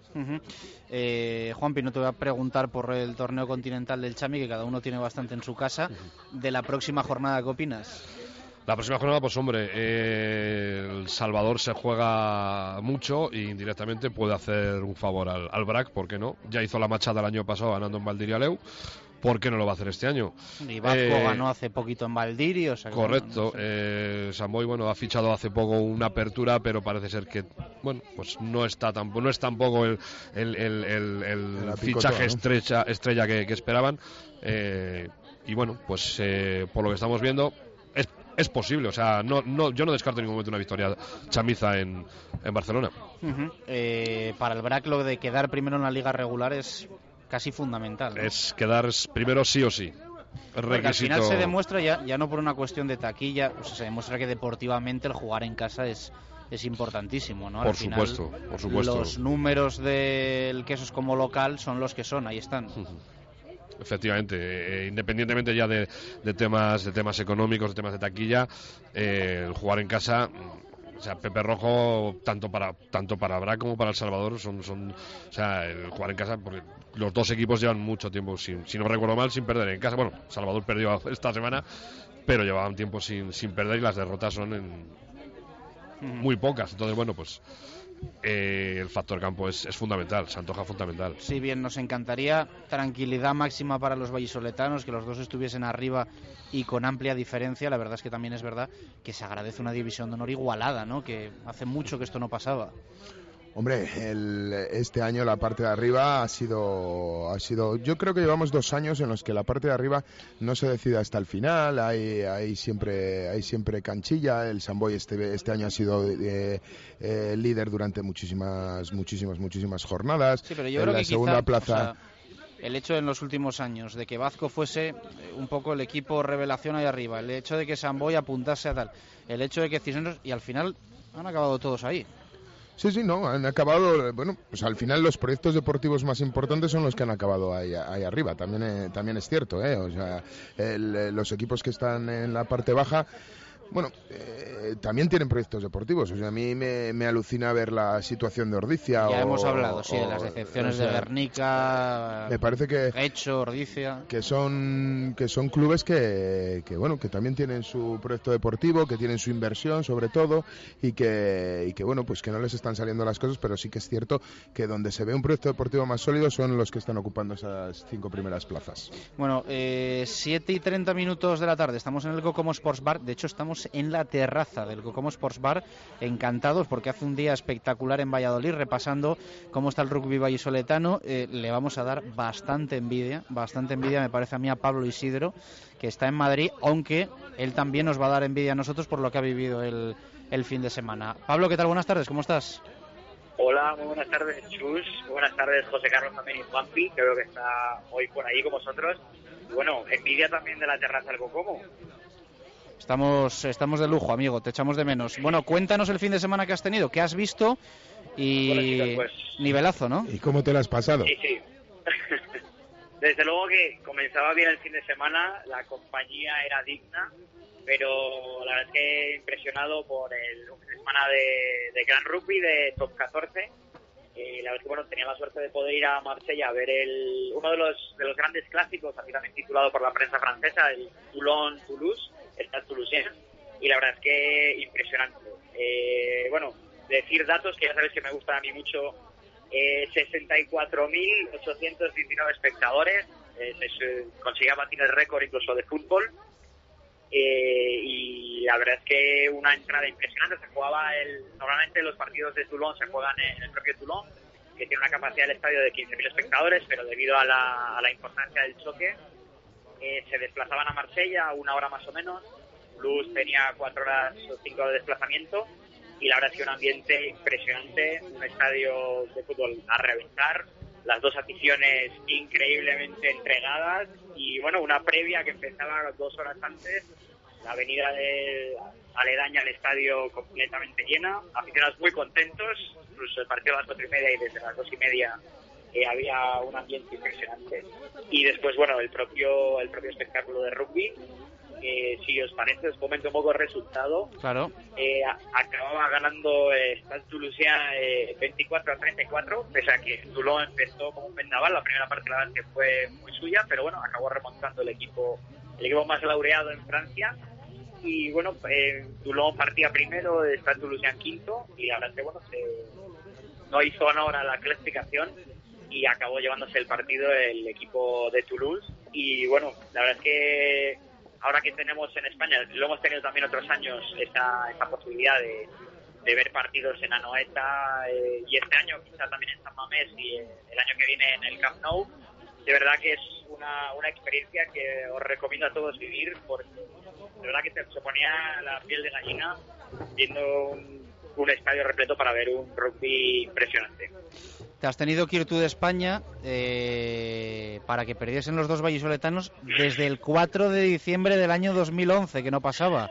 Speaker 1: Eh, Juanpi, no te voy a preguntar por el torneo continental del Chami, que cada uno tiene bastante en su casa. De la próxima jornada, ¿qué opinas?
Speaker 3: La próxima jornada, pues hombre, eh, El Salvador se juega mucho y indirectamente puede hacer un favor al, al BRAC, ¿por qué no? Ya hizo la machada el año pasado ganando en Valdiria Leu ¿por qué no lo va a hacer este año?
Speaker 1: Y Vasco
Speaker 3: Eh,
Speaker 1: ganó hace poquito en Valdiri, o sea
Speaker 3: Correcto.
Speaker 1: bueno, no sé.
Speaker 3: eh, Samboy, bueno, ha fichado hace poco una apertura, pero parece ser que, bueno, pues no está tampoco, no es tampoco el, el, el, el- fichaje estrecha, estrella que, que esperaban. eh, y bueno, pues eh, por lo que estamos viendo, es, es posible. O sea, no, no, yo no descarto en ningún momento una victoria chamiza en, en Barcelona.
Speaker 1: Eh, para el BRAC lo de quedar primero en la liga regular es casi fundamental. ¿no?
Speaker 3: Es quedar primero sí o sí.
Speaker 1: Porque al final se demuestra ya, ya no por una cuestión de taquilla, o sea, se demuestra que deportivamente el jugar en casa es, es importantísimo, ¿no? Al
Speaker 3: Por
Speaker 1: final,
Speaker 3: supuesto, por supuesto.
Speaker 1: Los números del quesos como local son los que son, ahí están.
Speaker 3: Efectivamente, eh, independientemente ya de, de temas de temas económicos, de temas de taquilla, eh, el jugar en casa, o sea, Pepe Rojo tanto para tanto para Bra como para El Salvador son son, o sea, el jugar en casa porque los dos equipos llevan mucho tiempo sin, si no recuerdo mal, sin perder en casa. Bueno, Salvador perdió esta semana, pero llevaban tiempo sin sin perder y las derrotas son en muy pocas. Entonces, bueno, pues eh, el factor campo es, fundamental, se antoja fundamental.
Speaker 1: Sí, bien, nos encantaría tranquilidad máxima para los vallisoletanos, que los dos estuviesen arriba y con amplia diferencia. La verdad es que también es verdad que se agradece una división de honor igualada, ¿no? Que hace mucho que esto no pasaba.
Speaker 2: Hombre, el- este año la parte de arriba ha sido, ha sido. Yo creo que llevamos dos años en los que la parte de arriba no se decide hasta el final. Hay, hay siempre, hay siempre canchilla. El Samboy este, este año ha sido eh, eh, líder durante muchísimas, muchísimas, muchísimas jornadas.
Speaker 1: Sí, pero yo
Speaker 2: en
Speaker 1: creo
Speaker 2: la
Speaker 1: que
Speaker 2: segunda
Speaker 1: quizá,
Speaker 2: plaza.
Speaker 1: o sea, el hecho en los últimos años de que Vazco fuese eh, un poco el equipo revelación ahí arriba, el hecho de que Samboy apuntase a tal, el hecho de que Cisneros y al final han acabado todos ahí.
Speaker 2: Sí, sí, no, han acabado, bueno, pues al final los proyectos deportivos más importantes son los que han acabado ahí, ahí arriba, también, eh, también es cierto, ¿eh? O sea, el, eh, los equipos que están en la parte baja, bueno, eh, también tienen proyectos deportivos, o sea, a mí me, me alucina ver la situación de Ordicia.
Speaker 1: Ya
Speaker 2: o-
Speaker 1: hemos hablado, sí, de las decepciones
Speaker 2: o sea,
Speaker 1: de Guernica,
Speaker 2: Me parece que,
Speaker 1: Hecho, Ordicia.
Speaker 2: que son que son clubes que, que bueno que también tienen su proyecto deportivo que tienen su inversión sobre todo y que y que bueno pues que no les están saliendo las cosas pero sí que es cierto que donde se ve un proyecto deportivo más sólido son los que están ocupando esas cinco primeras plazas
Speaker 1: Bueno, eh, 7 y 30 minutos de la tarde. Estamos en el Cocomo Sports Bar. De hecho, estamos en la terraza del Cocomo Sports Bar. Encantados porque hace un día espectacular en Valladolid. Repasando cómo está el rugby vallisoletano. Eh, le vamos a dar bastante envidia. Bastante envidia, me parece a mí, a Pablo Isidro, que está en Madrid. Aunque él también nos va a dar envidia a nosotros por lo que ha vivido el, el fin de semana. Pablo, ¿qué tal? Buenas tardes. ¿Cómo estás?
Speaker 4: Hola, muy buenas tardes, Chus. Buenas tardes, José Carlos también y Juanpi, que veo que está hoy por ahí con vosotros. Bueno, envidia también de la terraza del Cocomo.
Speaker 1: Estamos, estamos de lujo, amigo, te echamos de menos. Bueno, cuéntanos el fin de semana que has tenido, qué has visto y
Speaker 4: Bueno, pues-
Speaker 1: nivelazo, ¿no?
Speaker 2: y cómo te lo has pasado
Speaker 4: Sí, sí. Desde luego que comenzaba bien el fin de semana, la compañía era digna, pero la verdad es que impresionado por el fin de semana de, de Gran Rugby de Top 14. Eh, la verdad es que bueno, tenía la suerte de poder ir a Marsella a ver el, uno de los, de los grandes clásicos, así también titulado por la prensa francesa, el Toulon-Toulouse, el Stade Toulousien, y la verdad es que impresionante. Eh, bueno, decir datos que ya sabes que me gustan a mí mucho eh, 64.819 espectadores, eh, se, récord incluso de fútbol. Eh, y la verdad es que una entrada impresionante. Se jugaba el, normalmente los partidos de Toulon se juegan en el propio Toulon, que tiene una capacidad del estadio de 15.000 espectadores, pero debido a la, a la importancia del choque, eh, se desplazaban a Marsella una hora más o menos. Toulouse tenía cuatro horas o cinco de desplazamiento y la verdad es que un ambiente impresionante, un estadio de fútbol a reventar, las dos aficiones increíblemente entregadas y bueno, una previa que empezaba dos horas antes, la avenida de aledaña al estadio completamente llena, aficionados muy contentos, incluso el partido a las cuatro y media y desde las dos y media eh, había un ambiente impresionante y después bueno el propio el propio espectáculo de rugby que si os parece os comento un poco el resultado
Speaker 1: Claro.
Speaker 4: eh, acababa ganando eh, Stade Toulousien eh, 24 a 34, pese a que Toulon empezó como un vendaval, la primera parte la verdad es que fue muy suya, pero bueno, acabó remontando el equipo el equipo más laureado en Francia. Y bueno, eh, Toulon partía primero, Stade Toulousien quinto, y la verdad es que bueno, se- no hizo honor a la clasificación y acabó llevándose el partido el equipo de Toulouse Y bueno, la verdad es que ahora que tenemos en España, lo hemos tenido también otros años, esa, esa posibilidad de, de ver partidos en Anoeta eh, y este año quizá también en San Mamés y eh, el año que viene en el Camp Nou. De verdad que es una, una experiencia que os recomiendo a todos vivir porque de verdad que se ponía la piel de gallina viendo un, un estadio repleto para ver un rugby impresionante.
Speaker 1: Te has tenido que ir tú de España eh, para que perdiesen los dos vallisoletanos desde el 4 de diciembre del año 2011, que no pasaba.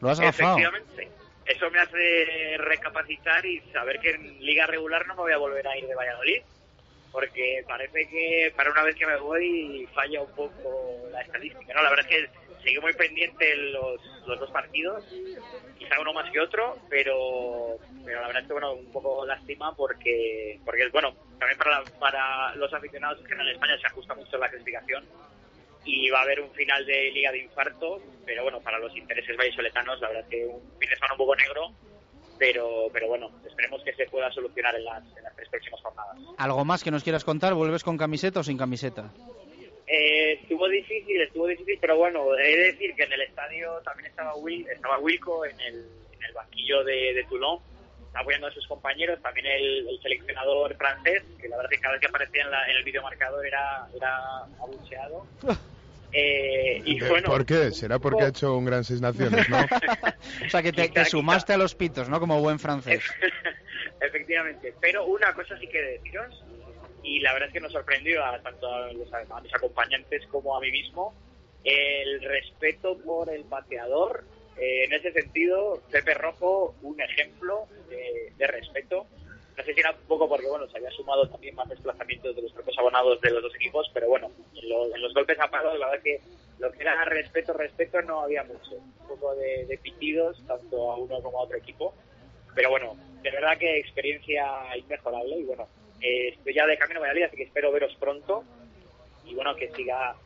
Speaker 1: Lo has gafado.
Speaker 4: Efectivamente. Eso me hace recapacitar y saber que en liga regular no me voy a volver a ir de Valladolid. Porque parece que para una vez que me voy falla un poco la estadística. No, la verdad es que seguí muy pendiente los, los dos partidos, quizá uno más que otro, pero, pero la verdad es que bueno, un poco lástima porque, porque bueno, también para, la- para los aficionados que en España se ajusta mucho la clasificación y va a haber un final de Liga de Infarto, pero bueno, para los intereses vallisoletanos la verdad es que un fin de semana un poco negro, pero, pero bueno, esperemos que se pueda solucionar en las, en las tres próximas jornadas.
Speaker 1: ¿Algo más que nos quieras contar? ¿Vuelves con camiseta o sin camiseta?
Speaker 4: Eh, estuvo difícil, estuvo difícil, pero bueno, he de decir que en el estadio también estaba Will, estaba Wilco en el, en el banquillo de, de Toulon, apoyando a sus compañeros, también el, el seleccionador francés, que la verdad es que cada vez que aparecía en, la- en el videomarcador era, era abucheado. Eh, y
Speaker 2: ¿Qué-
Speaker 4: bueno,
Speaker 2: ¿Por qué? Será porque ha hecho un gran Seis Naciones, ¿no?
Speaker 1: O sea, que te,
Speaker 4: Quizá,
Speaker 1: te sumaste a los pitos, ¿no? Como buen francés.
Speaker 4: Efectivamente, pero una cosa sí que deciros, y la verdad es que nos sorprendió a tanto a, los- a mis acompañantes como a mí mismo, el respeto por el pateador. Eh, en ese sentido, Pepe Rojo, un ejemplo de, de respeto. No sé si era un poco porque bueno se había sumado también más desplazamientos de los propios abonados de los dos equipos, pero bueno, en, en los golpes a palo, la verdad que lo que era respeto, respeto no había mucho. Un poco de, de pitidos, tanto a uno como a otro equipo. Pero bueno, de verdad que experiencia inmejorable y bueno, eh, estoy ya de camino a Valladolid, así que espero veros pronto y bueno, que siga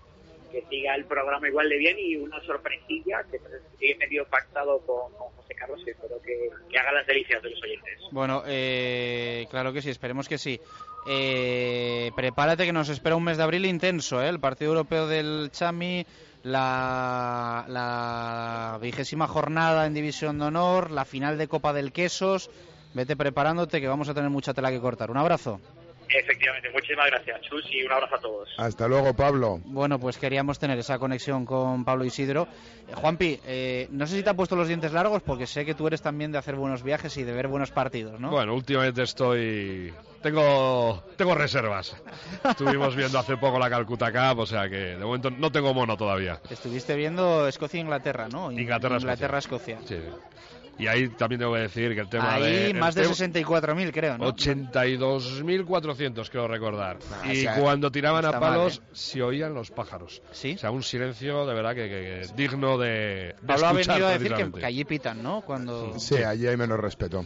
Speaker 4: que siga el programa igual de bien y una sorpresilla que he medio pactado con, José Carlos y espero que, que haga las delicias de los oyentes.
Speaker 1: Bueno, eh, claro que sí, esperemos que sí. Eh, prepárate que nos espera un mes de abril intenso, ¿eh? El partido europeo del Chami, la, la vigésima jornada en División de Honor, la final de Copa del Quesos. Vete preparándote que vamos a tener mucha tela que cortar. Un abrazo.
Speaker 4: Efectivamente, muchísimas gracias, Chus, y un abrazo a todos.
Speaker 2: Hasta luego, Pablo.
Speaker 1: Bueno, pues queríamos tener esa conexión con Pablo Isidro. Eh, Juanpi, eh, no sé si te ha puesto los dientes largos porque sé que tú eres también de hacer buenos viajes y de ver buenos partidos, ¿no?
Speaker 3: Bueno, últimamente estoy. Tengo, tengo reservas. Estuvimos viendo hace poco la Calcuta Cup, o sea que de momento no tengo mono todavía.
Speaker 1: Estuviste viendo Escocia-Inglaterra, ¿no?
Speaker 3: Inglaterra,
Speaker 1: Inglaterra-Escocia.
Speaker 3: Sí. Y ahí también tengo que decir que el tema de.
Speaker 1: Ahí
Speaker 3: el
Speaker 1: más de
Speaker 3: tema-
Speaker 1: 64.000, creo, ¿no?
Speaker 3: 82.400 creo recordar.
Speaker 1: Ah,
Speaker 3: y
Speaker 1: o sea,
Speaker 3: cuando tiraban a
Speaker 1: está mal,
Speaker 3: palos
Speaker 1: ¿eh?
Speaker 3: se oían los pájaros.
Speaker 1: Sí.
Speaker 3: O sea, un silencio de verdad que, que- que digno de, de
Speaker 1: Pablo ha venido a decir que, que allí pitan, ¿no? Cuando...
Speaker 2: Sí, allí hay menos respeto.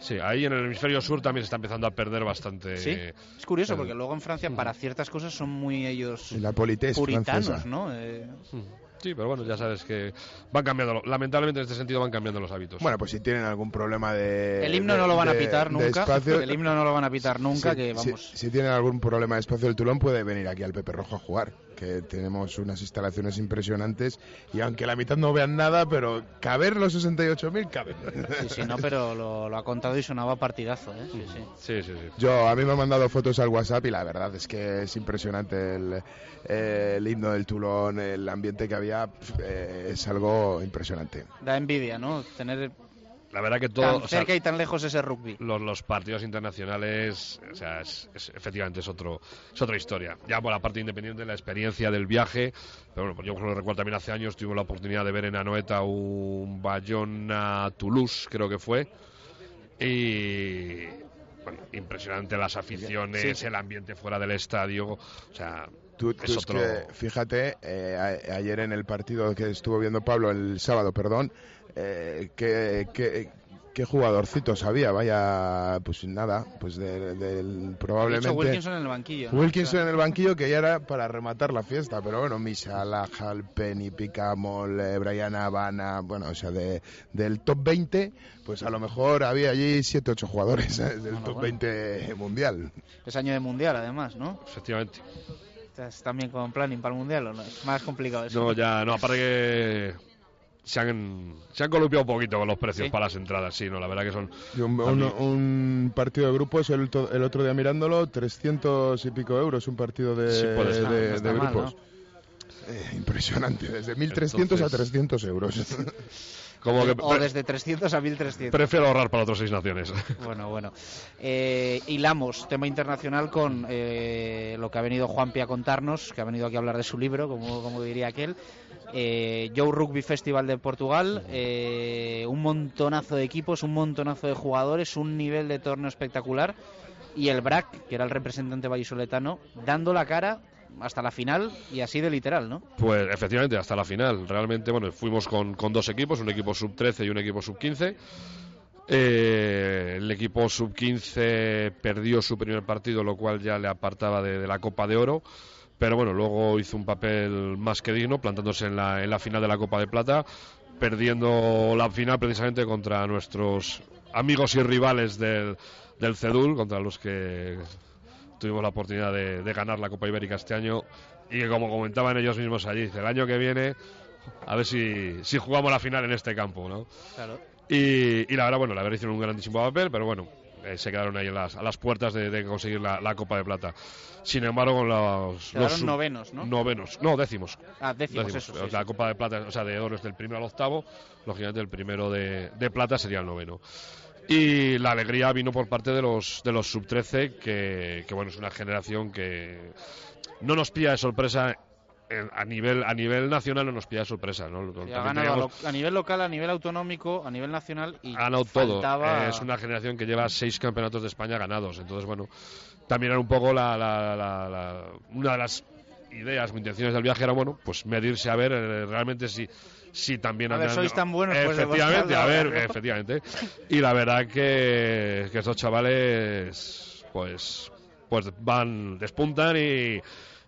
Speaker 3: Sí, ahí en el hemisferio sur también se está empezando a perder bastante.
Speaker 1: Sí, es curioso
Speaker 3: el-
Speaker 1: porque luego en Francia para ciertas cosas son muy ellos
Speaker 2: Y la polités
Speaker 1: puritanos,
Speaker 2: francesa.
Speaker 1: ¿no? Eh,
Speaker 3: Sí, pero bueno, ya sabes que van cambiando. Lamentablemente en este sentido van cambiando los hábitos.
Speaker 2: Bueno, pues si tienen algún problema de.
Speaker 1: el himno
Speaker 2: de-
Speaker 1: no lo van a pitar
Speaker 2: de
Speaker 1: nunca.
Speaker 2: espacio,
Speaker 1: El himno no lo van a pitar nunca,
Speaker 2: si-
Speaker 1: que vamos...
Speaker 2: Si, tienen algún problema de espacio del Tulón, puede venir aquí al Pepe Rojo a jugar. Que tenemos unas instalaciones impresionantes. Y aunque la mitad no vean nada, pero caber los 68.000, caben.
Speaker 1: Sí, sí, no, pero lo, lo ha contado y sonaba partidazo, ¿eh? Sí, sí.
Speaker 3: Sí, sí, sí.
Speaker 2: Yo, a mí me han mandado fotos al WhatsApp y la verdad es que es impresionante el, el himno del Tulón, el ambiente que había, eh, es algo impresionante.
Speaker 1: Da envidia, ¿no? Tener
Speaker 3: La verdad que todo.
Speaker 1: tan
Speaker 3: o sea,
Speaker 1: cerca y tan lejos ese rugby.
Speaker 3: los, los partidos internacionales, o sea, es, es- efectivamente es otro es otra historia. Ya por la parte independiente, la experiencia del viaje, pero bueno, pues yo ejemplo, recuerdo también hace años tuvimos la oportunidad de ver en Anoeta un Bayona Toulouse, creo que fue, y bueno, impresionante las aficiones,
Speaker 1: Sí.
Speaker 3: el ambiente fuera del estadio, o sea,
Speaker 2: Tú,
Speaker 3: es
Speaker 2: tú es
Speaker 3: otro.
Speaker 2: que, fíjate, eh, a- ayer en el partido que estuvo viendo Pablo, el sábado, perdón, eh, que, que- qué jugadorcitos había, vaya, pues nada, pues de- del
Speaker 1: De hecho,
Speaker 2: probablemente...
Speaker 1: Wilkinson en el banquillo. ¿no?
Speaker 2: Wilkinson en el banquillo que ya era para rematar la fiesta, pero bueno, Misala, Halpenny, Picamol, eh, Brian Habana, bueno, o sea, de, del top 20, pues a lo mejor había allí 7 8 jugadores eh, del
Speaker 1: Bueno,
Speaker 2: top
Speaker 1: bueno.
Speaker 2: 20 mundial.
Speaker 1: Es año de mundial, además, ¿no?
Speaker 3: Efectivamente.
Speaker 1: ¿Estás también con planning para el Mundial o no? Es más complicado eso.
Speaker 3: No, ya, no, aparte que se han, se han columpiado un poquito con los precios para las entradas, sí, no, la verdad que son...
Speaker 2: un, partido de grupos, el, el, otro día mirándolo, 300 y pico euros, un partido de, de, grupos. Eh, impresionante, desde 1.300 a 300 euros.
Speaker 1: o desde 300 a 1300.
Speaker 3: Prefiero ahorrar para otras seis naciones.
Speaker 1: Bueno, bueno. Eh, hilamos tema internacional con eh, lo que ha venido Juanpi a contarnos, que ha venido aquí a hablar de su libro, como, como diría aquel. Eh, Joe Rugby Festival de Portugal, eh, un montonazo de equipos, un montonazo de jugadores, un nivel de torneo espectacular y el BRAC, que era el representante vallisoletano, dando la cara hasta la final y así de literal, ¿no?
Speaker 3: Pues efectivamente, hasta la final. Realmente, bueno, fuimos con, dos equipos, un equipo sub-13 y un equipo sub-15. Eh, el equipo sub-15 perdió su primer partido, lo cual ya le apartaba de, la Copa de Oro. Pero bueno, luego hizo un papel más que digno, plantándose en la, en la final de la Copa de Plata, perdiendo la final precisamente contra nuestros amigos y rivales del, del CEDUL, contra los que tuvimos la oportunidad de, ganar la Copa Ibérica este año y que como comentaban ellos mismos allí, el año que viene a ver si, si jugamos la final en este campo, ¿no?
Speaker 1: Claro.
Speaker 3: Y, la verdad, bueno, la verdad hicieron un grandísimo papel, pero bueno, eh, se quedaron ahí a las puertas de, conseguir la, Copa de Plata. Sin embargo, los,
Speaker 1: los novenos, ¿no?
Speaker 3: Novenos, no, décimos.
Speaker 1: Ah, décimos, Eso,
Speaker 3: la Copa de Plata, o sea, de oro es del primero al octavo, lógicamente el primero de, de plata sería el noveno. Y la alegría vino por parte de los, de los sub-13, que, bueno, es una generación que no nos pilla de sorpresa a nivel a nivel nacional no nos pilla de sorpresa ¿no?
Speaker 1: a, nivel local a nivel autonómico a nivel nacional y
Speaker 3: ha ganado todo es una generación que lleva seis campeonatos de España ganados entonces bueno también era un poco la, la, una de las ideas o intenciones del viaje era bueno pues medirse a ver eh, realmente si Sí, también
Speaker 1: a ver, sois tan buenos pues,
Speaker 3: efectivamente a ver efectivamente. Y la verdad que, que estos chavales pues pues van despuntan y,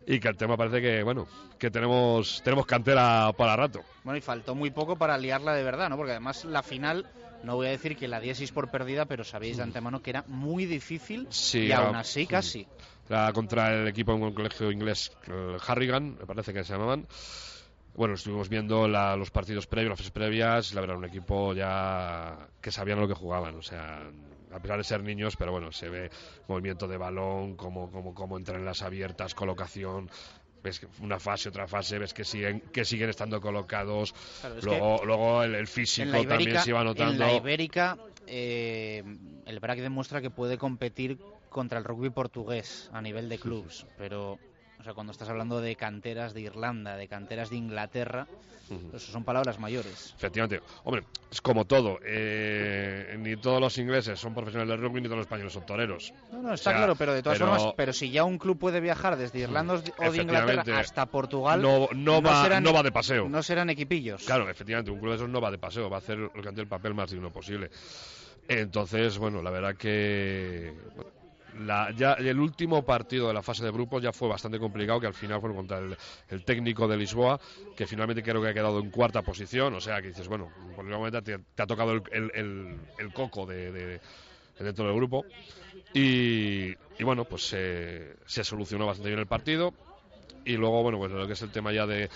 Speaker 3: y que el tema parece que bueno que tenemos tenemos cantera para rato.
Speaker 1: Bueno y faltó muy poco para liarla de verdad no porque además la final no voy a decir que la diesis por perdida pero sabéis de antemano que era muy difícil y aún así casi.
Speaker 3: La contra el equipo en un colegio inglés Harrigan me parece que se llamaban bueno, estuvimos viendo los partidos previos, las fases previas, la verdad, un equipo ya que sabían lo que jugaban, o sea, a pesar de ser niños, pero bueno, se ve movimiento de balón, cómo, cómo, cómo entran en las abiertas, colocación, ves una fase, otra fase, ves que siguen, que siguen estando colocados, luego, luego el, físico también se iba notando. En
Speaker 1: la Ibérica, eh, el BRAC demuestra que puede competir contra el rugby portugués a nivel de clubs, pero o sea, cuando estás hablando de canteras de Irlanda, de canteras de Inglaterra, eso son palabras mayores.
Speaker 3: Efectivamente. Hombre, es como todo. Eh, ni todos los ingleses son profesionales de rugby, ni todos los españoles son toreros.
Speaker 1: No, no, está claro, pero de todas formas, pero si ya un club puede viajar desde Irlanda o de Inglaterra hasta Portugal,
Speaker 3: no, no, va,
Speaker 1: serán,
Speaker 3: no va de paseo.
Speaker 1: No serán equipillos.
Speaker 3: Claro, efectivamente, un club de esos no va de paseo, va a hacer el papel más digno posible. Entonces, bueno, la verdad que ya el último partido de la fase de grupos ya fue bastante complicado, que al final fue contra el, técnico de Lisboa, que finalmente creo que ha quedado en cuarta posición. O sea, que dices, bueno, por el momento te, ha tocado el, coco de, dentro del grupo. Y, bueno, pues se solucionó bastante bien el partido. Y luego, bueno, pues lo que es el tema ya de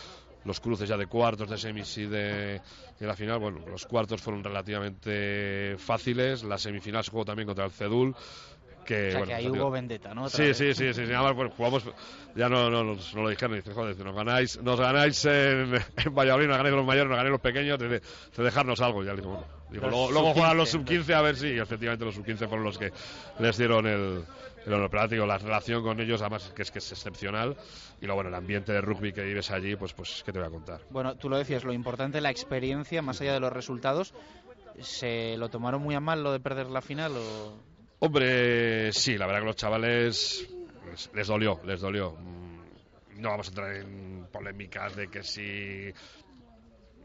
Speaker 3: los cruces ya de cuartos, de semis y de, de, la final, bueno, los cuartos fueron relativamente fáciles, la semifinal se jugó también contra el Cedul, que,
Speaker 1: o sea, que ahí hubo vendetta, ¿no?
Speaker 3: Sí, sí, sí, sí, sí, Además, pues, jugamos, ya no, no, no, lo dijeron, dice, joder, nos ganáis, nos ganáis en, en Valladolid, nos ganáis los mayores, nos ganáis los pequeños, de, dejarnos algo. Ya digo, bueno, digo, luego, luego juegan los sub-15 a ver si, efectivamente, los sub-15 fueron los que les dieron el, el honor. Pero la relación con ellos, además, que es que es excepcional. Y luego, bueno, el ambiente de rugby que vives allí, pues, pues, ¿qué te voy a contar?
Speaker 1: Bueno, tú lo decías, lo importante, la experiencia, más allá de los resultados. ¿Se lo tomaron muy a mal lo de perder la final o...?
Speaker 3: Hombre, sí, la verdad que los chavales les, dolió, les dolió. Mm, no vamos a entrar en polémicas de que si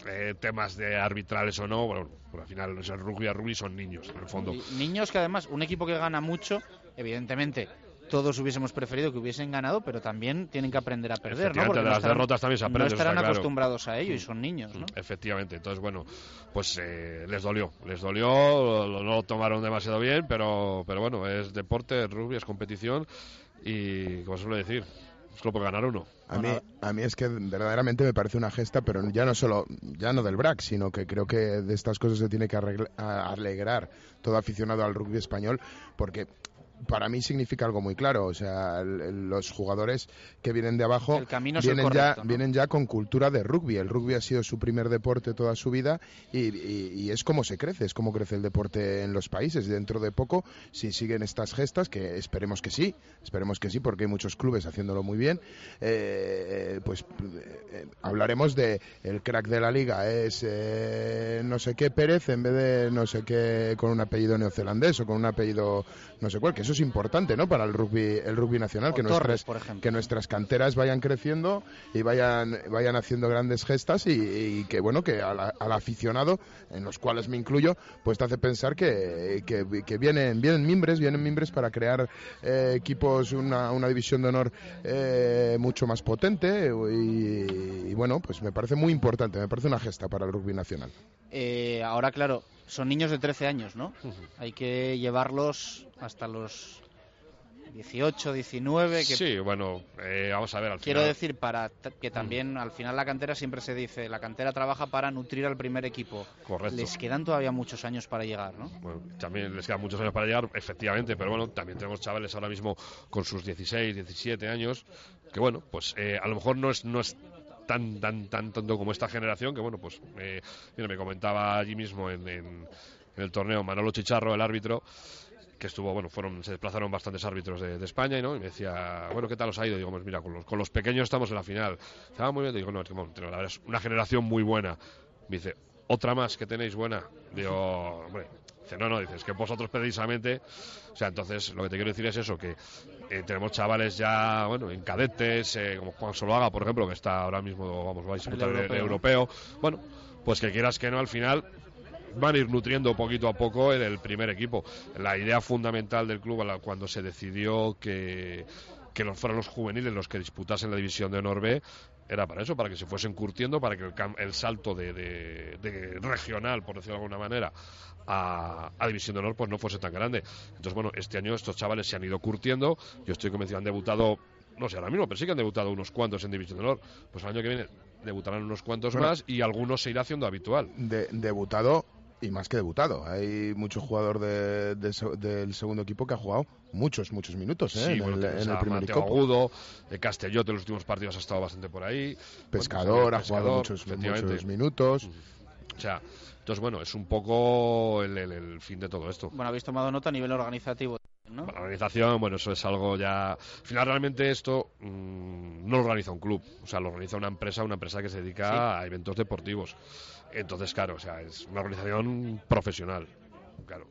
Speaker 3: eh, temas de arbitrales o no, bueno, al final el rugby a rugby son niños, en el fondo.
Speaker 1: niños que además, un equipo que gana mucho, evidentemente todos hubiésemos preferido que hubiesen ganado, pero también tienen que aprender a perder, ¿no?
Speaker 3: Porque de las derrotas también se aprende.
Speaker 1: No estarán acostumbrados a ello y son niños, ¿no?
Speaker 3: Efectivamente. Entonces, bueno, pues eh, les dolió. Les dolió, no lo tomaron demasiado bien, pero, pero bueno, es deporte, es rugby, es competición y, como suelo decir, solo por ganar uno.
Speaker 2: A mí, a mí es que verdaderamente me parece una gesta, pero ya no solo, ya no del BRAC, sino que creo que de estas cosas se tiene que alegrar todo aficionado al rugby español, porque para mí significa algo muy claro. O sea, los jugadores que vienen de abajo vienen, ya, vienen ya con cultura de rugby. El rugby ha sido su primer deporte toda su vida y, es como se crece, es como crece el deporte en los países. Dentro de poco, si siguen estas gestas, que esperemos que sí, esperemos que sí, porque hay muchos clubes haciéndolo muy bien, eh, pues eh, hablaremos de el crack de la liga es eh, no sé qué Pérez en vez de no sé qué con un apellido neozelandés o con un apellido no sé cuál, que eso es importante, ¿no? Para el rugby, el rugby nacional, que nuestras, que nuestras canteras vayan creciendo y vayan, vayan haciendo grandes gestas y, que, bueno, que al, aficionado, en los cuales me incluyo, pues te hace pensar que, que, vienen, vienen mimbres, vienen mimbres para crear eh, equipos, una, una, división de honor eh, mucho más potente y, bueno, pues me parece muy importante, me parece una gesta para el rugby nacional.
Speaker 1: Eh, ahora, claro, son niños de 13 años, ¿no? Hay que llevarlos hasta los 18, 19. Que...
Speaker 3: Sí, bueno, eh, vamos a ver. Al
Speaker 1: Quiero decir, para que también al final la cantera siempre se dice, la cantera trabaja para nutrir al primer equipo.
Speaker 3: Correcto.
Speaker 1: Les quedan todavía muchos años para llegar, ¿no?
Speaker 3: Bueno, también les quedan muchos años para llegar, efectivamente, pero bueno, también tenemos chavales ahora mismo con sus 16, 17 años, que bueno, pues eh, a lo mejor no es, no es tan, tan, tan tonto como esta generación, que bueno, pues eh, mira, me comentaba allí mismo en, en, el torneo Manolo Chicharro, el árbitro, que estuvo, bueno, fueron, se desplazaron bastantes árbitros de, España y, ¿no? y me decía, bueno, ¿qué tal os ha ido? digo, pues mira, con los, con los pequeños estamos en la final. Estaba muy bien, digo, no, es que, bueno, la verdad es una generación muy buena. Me dice, otra más que tenéis buena. Digo, hombre, dice, no, no, dices que vosotros precisamente, o sea, entonces lo que te quiero decir es eso, que eh, tenemos chavales ya, bueno, en cadetes, eh, como Juan Soloaga, por ejemplo, que está ahora mismo, vamos, va a disputar el europeo. Bueno, pues que quieras que no, al final van a ir nutriendo poquito a poco en el primer equipo. La idea fundamental del club cuando se decidió que que fueran los juveniles los que disputasen la división de honor B era para eso, para que se fuesen curtiendo, para que el, el salto de, regional, por decirlo de alguna manera, a, División de Honor, pues no fuese tan grande. Entonces, bueno, este año estos chavales se han ido curtiendo. Yo estoy convencido, han debutado, no sé ahora mismo, pero sí que han debutado unos cuantos en División de Honor. Pues el año que viene debutarán unos cuantos más y algunos se irá haciendo habitual.
Speaker 2: De, debutado y más que debutado. Hay mucho jugador de, del segundo equipo que ha jugado muchos, muchos minutos ¿eh? en, el, primer equipo.
Speaker 3: Agudo, Castellote en los últimos partidos ha estado bastante por ahí.
Speaker 2: Pescador, ha jugado muchos, muchos minutos.
Speaker 3: O sea, entonces, bueno, es un poco el, fin de todo esto.
Speaker 1: Bueno, habéis tomado nota a nivel organizativo. ¿no?
Speaker 3: La organización, bueno, eso es algo ya. Al final, realmente esto mm, no lo organiza un club, o sea, lo organiza una empresa, una empresa que se dedica a eventos deportivos. Entonces, claro, o sea, es una organización profesional, claro.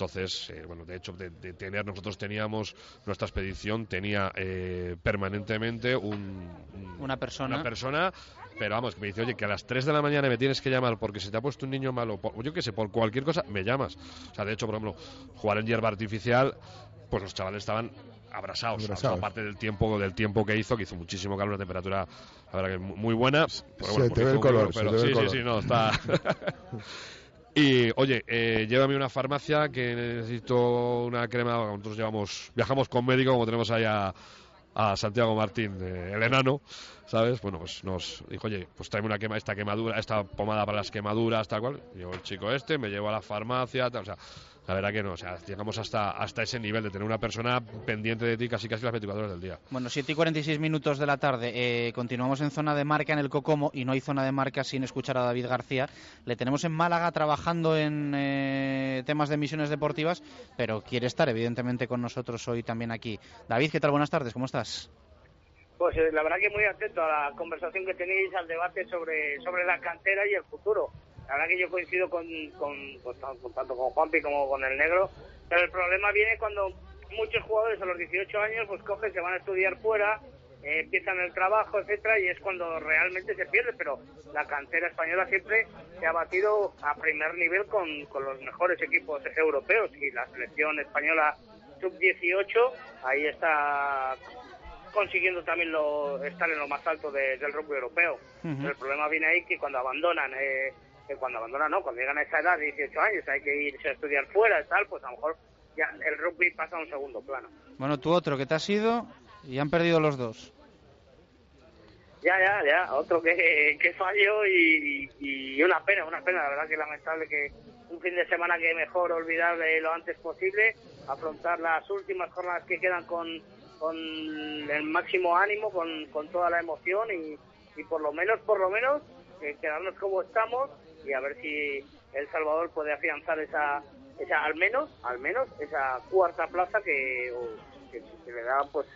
Speaker 3: Entonces, eh, bueno, de hecho, de, tener, nosotros teníamos, nuestra expedición tenía eh, permanentemente un,
Speaker 1: una persona.
Speaker 3: Una persona, pero vamos, que me dice, oye, que a las 3 de la mañana me tienes que llamar porque se te ha puesto un niño malo, yo qué sé, por cualquier cosa, me llamas. O sea, de hecho, por ejemplo, jugar en hierba artificial, pues los chavales estaban abrasados, aparte del tiempo del tiempo que hizo, que hizo muchísimo calor, una temperatura, la verdad que muy buena.
Speaker 2: Pero bueno, te ve el color,
Speaker 3: pero sí, sí, sí, no, está... Y oye, eh, llévame a una farmacia que necesito una crema. Nosotros llevamos, viajamos con médico, como tenemos ahí a, Santiago Martín, eh, el enano, ¿sabes? Bueno, pues nos dijo, oye, pues tráeme una quema, esta quemadura, esta pomada para las quemaduras, tal cual. Yo el chico este, me llevo a la farmacia, tal, o sea, la verdad que no, o sea, llegamos hasta, hasta ese nivel de tener una persona pendiente de ti casi casi las 24 horas del día.
Speaker 1: Bueno, 7 y 46 minutos de la tarde, eh, continuamos en zona de marca en el Cocomo y no hay zona de marca sin escuchar a David García. Le tenemos en Málaga trabajando en eh, temas de misiones deportivas, pero quiere estar evidentemente con nosotros hoy también aquí. David, ¿qué tal? Buenas tardes, ¿cómo estás?
Speaker 5: Pues eh, la verdad que muy atento a la conversación que tenéis, al debate sobre, sobre la cantera y el futuro. La verdad que yo coincido con, pues, con, tanto con Juanpi como con el negro, pero el problema viene cuando muchos jugadores a los 18 años pues cogen, se van a estudiar fuera, eh, empiezan el trabajo, etcétera, y es cuando realmente se pierde, pero la cantera española siempre se ha batido a primer nivel con, los mejores equipos europeos y la selección española sub-18 ahí está consiguiendo también lo, estar en lo más alto del rugby europeo. El problema viene ahí que cuando abandonan eh, que cuando abandonan, no, cuando llegan a esa edad de 18 años hay que irse a estudiar fuera y tal, pues a lo mejor ya el rugby pasa a un segundo plano.
Speaker 1: Bueno, tú otro que te has ido y han perdido los dos.
Speaker 5: Ya, ya, ya, otro que, que falló y, y una pena, una pena, la verdad que lamentable que un fin de semana que mejor olvidar lo antes posible, afrontar las últimas jornadas que quedan con, con el máximo ánimo, con, con toda la emoción y, y por lo menos, por lo menos, eh, quedarnos como estamos y a ver si El Salvador puede afianzar esa, esa al menos, al menos, esa cuarta plaza que, que, le da pues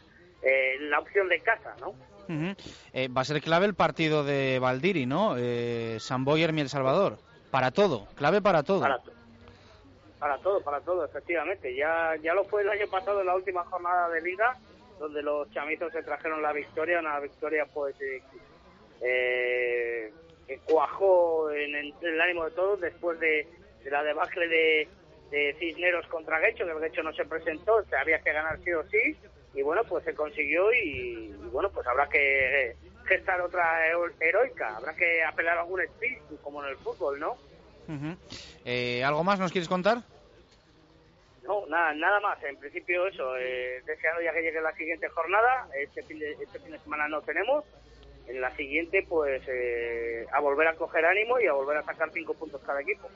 Speaker 5: eh, la opción de casa, ¿no?
Speaker 1: Eh, va a ser clave el partido de Valdiri, ¿no? Eh, San Boyer y El Salvador. Para todo, clave para todo.
Speaker 5: Para, para todo, para todo, efectivamente. Ya, ya lo fue el año pasado en la última jornada de liga, donde los chamizos se trajeron la victoria, una victoria pues eh, eh que cuajó en, el ánimo de todos después de, la debacle de, Cisneros contra Guecho, que el Guecho no se presentó, se había que ganar sí o sí, y bueno, pues se consiguió y, bueno, pues habrá que gestar otra heroica, habrá que apelar a algún espíritu, como en el fútbol, ¿no?
Speaker 1: Eh, ¿Algo más nos quieres contar?
Speaker 5: No, nada, nada más. En principio eso, eh, deseando ya que llegue la siguiente jornada. Este fin de, este fin de semana no tenemos, en la siguiente pues eh, a volver a coger ánimo y a volver a sacar cinco puntos cada equipo.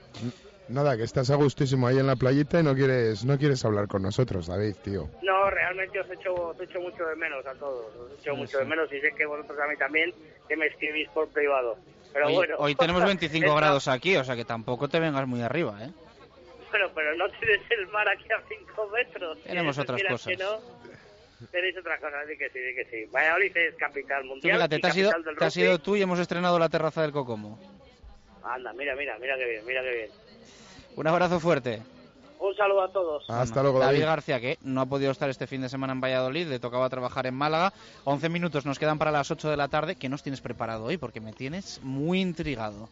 Speaker 2: Nada, que estás a gustísimo ahí en la playita y no quieres no quieres hablar con nosotros, David, tío.
Speaker 5: No, realmente os echo, os echo mucho de menos a todos, os echo mucho de menos y sé que vosotros a mí también que me escribís por privado. Pero
Speaker 1: hoy,
Speaker 5: bueno.
Speaker 1: Hoy tenemos 25 grados aquí, o sea que tampoco te vengas muy arriba, ¿eh?
Speaker 5: Bueno, pero no tienes el mar aquí a 5 metros.
Speaker 1: Tenemos otras cosas.
Speaker 5: Tenéis otra cosa, así que sí, que sí. Valladolid es capital mundial.
Speaker 1: fíjate, te, has ido, te has ido tú y hemos estrenado la terraza del Cocomo.
Speaker 5: Anda, mira, mira, mira qué bien, mira qué bien.
Speaker 1: Un abrazo fuerte.
Speaker 5: Un saludo a todos.
Speaker 2: Hasta luego,
Speaker 1: David. García, que no ha podido estar este fin de semana en Valladolid, le tocaba trabajar en Málaga. 11 minutos nos quedan para las 8 de la tarde. ¿Qué nos tienes preparado hoy? Porque me tienes muy intrigado.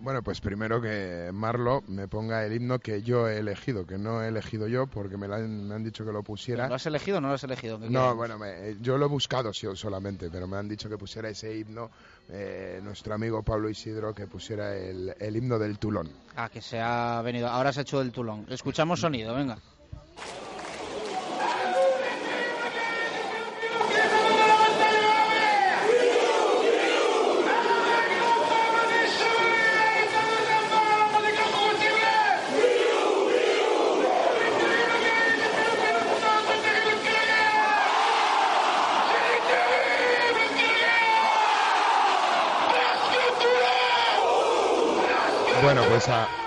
Speaker 2: Bueno, pues primero que Marlo me ponga el himno que yo he elegido, que no he elegido yo porque me, han, dicho que lo pusiera.
Speaker 1: ¿Lo has elegido o no lo has elegido?
Speaker 2: No, bueno, yo lo he buscado solamente, pero me han dicho que pusiera ese himno, eh, nuestro amigo Pablo Isidro, que pusiera el, el himno del Tulón.
Speaker 1: Ah, que se ha venido, ahora se ha hecho del Tulón. Escuchamos sonido, venga.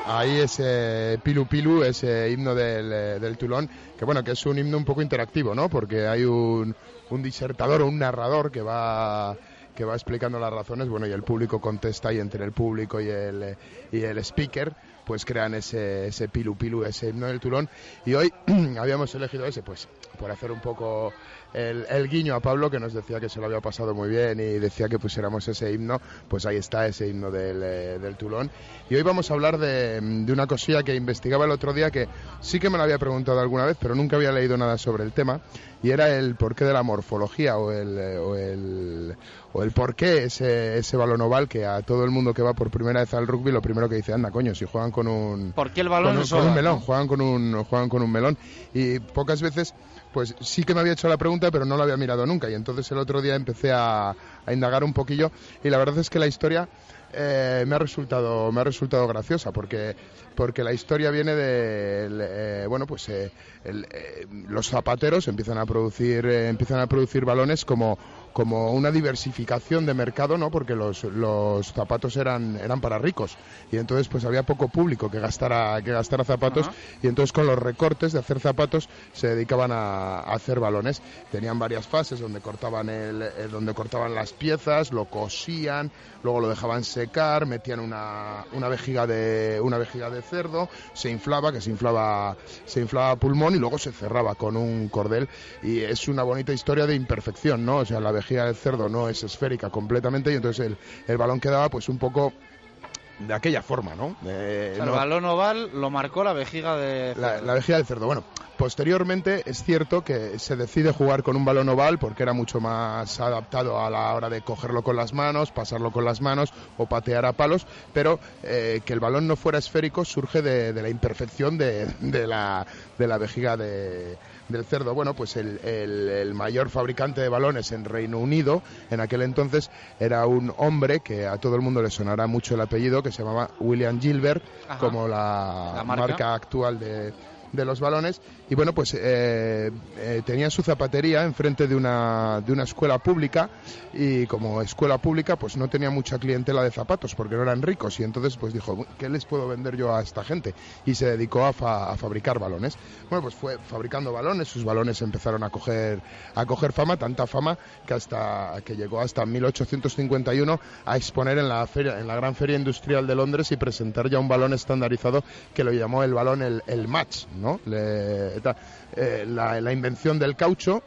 Speaker 2: Ahí ese Pilu Pilu, ese himno del, eh, del, Tulón, que bueno, que es un himno un poco interactivo, ¿no? Porque hay un, un disertador o un narrador que va que va explicando las razones, bueno, y el público contesta y entre el público y el, y el speaker pues crean ese, ese pilu pilu, ese himno del Tulón. Y hoy habíamos elegido ese, pues por hacer un poco el, guiño a Pablo que nos decía que se lo había pasado muy bien y decía que pusiéramos ese himno, pues ahí está ese himno del, eh, del Tulón. Y hoy vamos a hablar de, de, una cosilla que investigaba el otro día que sí que me lo había preguntado alguna vez, pero nunca había leído nada sobre el tema, y era el porqué de la morfología o el, eh, o el, o el porqué ese, ese balón oval que a todo el mundo que va por primera vez al rugby lo primero que dice, anda coño, si juegan con un...
Speaker 1: ¿Por el balón
Speaker 2: con un melón? Juegan con un, juegan con un melón. Y pocas veces pues sí que me había hecho la pregunta, pero no la había mirado nunca. Y entonces el otro día empecé a, indagar un poquillo y la verdad es que la historia eh, me ha resultado me ha resultado graciosa porque porque la historia viene de eh, bueno pues eh, los zapateros empiezan a producir empiezan a producir balones como como una diversificación de mercado, ¿no? Porque los, los zapatos eran, eran para ricos y entonces pues había poco público que gastara, que gastara zapatos y entonces con los recortes de hacer zapatos se dedicaban a, hacer balones. Tenían varias fases donde cortaban, el, eh, donde cortaban las piezas, lo cosían, luego lo dejaban secar, metían una, una, vejiga de, una vejiga de cerdo, se inflaba, que se inflaba, se inflaba pulmón y luego se cerraba con un cordel y es una bonita historia de imperfección, ¿no? O sea, la vejiga del cerdo no es esférica completamente y entonces el, el balón quedaba pues un poco de aquella forma, ¿no?
Speaker 1: el balón oval lo marcó la vejiga de
Speaker 2: La, vejiga del cerdo. Bueno, Posteriormente es cierto que se decide jugar con un balón oval porque era mucho más adaptado a la hora de cogerlo con las manos, pasarlo con las manos o patear a palos, pero eh, que el balón no fuera esférico surge de, la imperfección de, la, de la vejiga de, del cerdo. Bueno, pues el, mayor fabricante de balones en Reino Unido en aquel entonces era un hombre que a todo el mundo le sonará mucho el apellido, que se llamaba William Gilbert, como la, marca actual de, de los balones. Y bueno pues eh, eh, tenía su zapatería enfrente de una, de una escuela pública. Y como escuela pública pues no tenía mucha clientela de zapatos porque no eran ricos. Y entonces pues dijo ¿qué les puedo vender yo a esta gente? y se dedicó a, a fabricar balones. Bueno pues fue fabricando balones. Sus balones empezaron a coger a coger fama tanta fama que hasta que llegó hasta 1851 a exponer en la feria en la gran feria industrial de Londres y presentar ya un balón estandarizado que lo llamó el balón el, el match ¿no? Eh, la, invención del caucho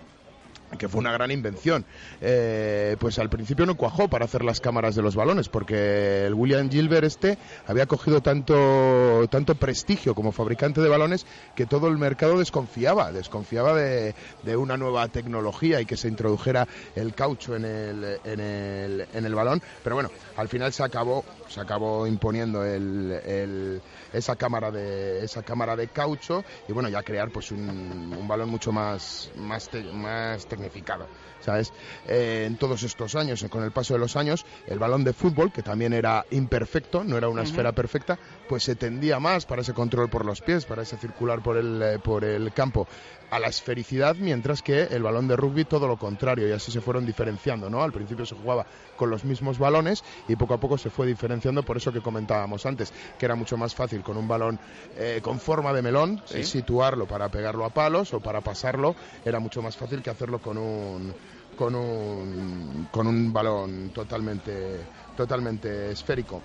Speaker 2: que fue una gran invención. Eh, pues al principio no cuajó para hacer las cámaras de los balones, porque el William Gilbert este había cogido tanto, tanto prestigio como fabricante de balones que todo el mercado desconfiaba, desconfiaba de, una nueva tecnología y que se introdujera el caucho en el, en el, en el balón. Pero bueno, al final se acabó, se acabó imponiendo el, esa cámara de esa cámara de caucho y bueno ya crear pues un, un balón mucho más más, más tecnificado sabes eh, en todos estos años con el paso de los años el balón de fútbol que también era imperfecto no era una esfera perfecta pues se tendía más para ese control por los pies para ese circular por el eh, por el campo a la esfericidad, mientras que el balón de rugby todo lo contrario, y así se fueron diferenciando, ¿no? Al principio se jugaba con los mismos balones y poco a poco se fue diferenciando por eso que comentábamos antes, que era mucho más fácil con un balón eh, con forma de melón, eh, situarlo para pegarlo a palos o para pasarlo, era mucho más fácil que hacerlo con un con un, con un balón totalmente totalmente esférico.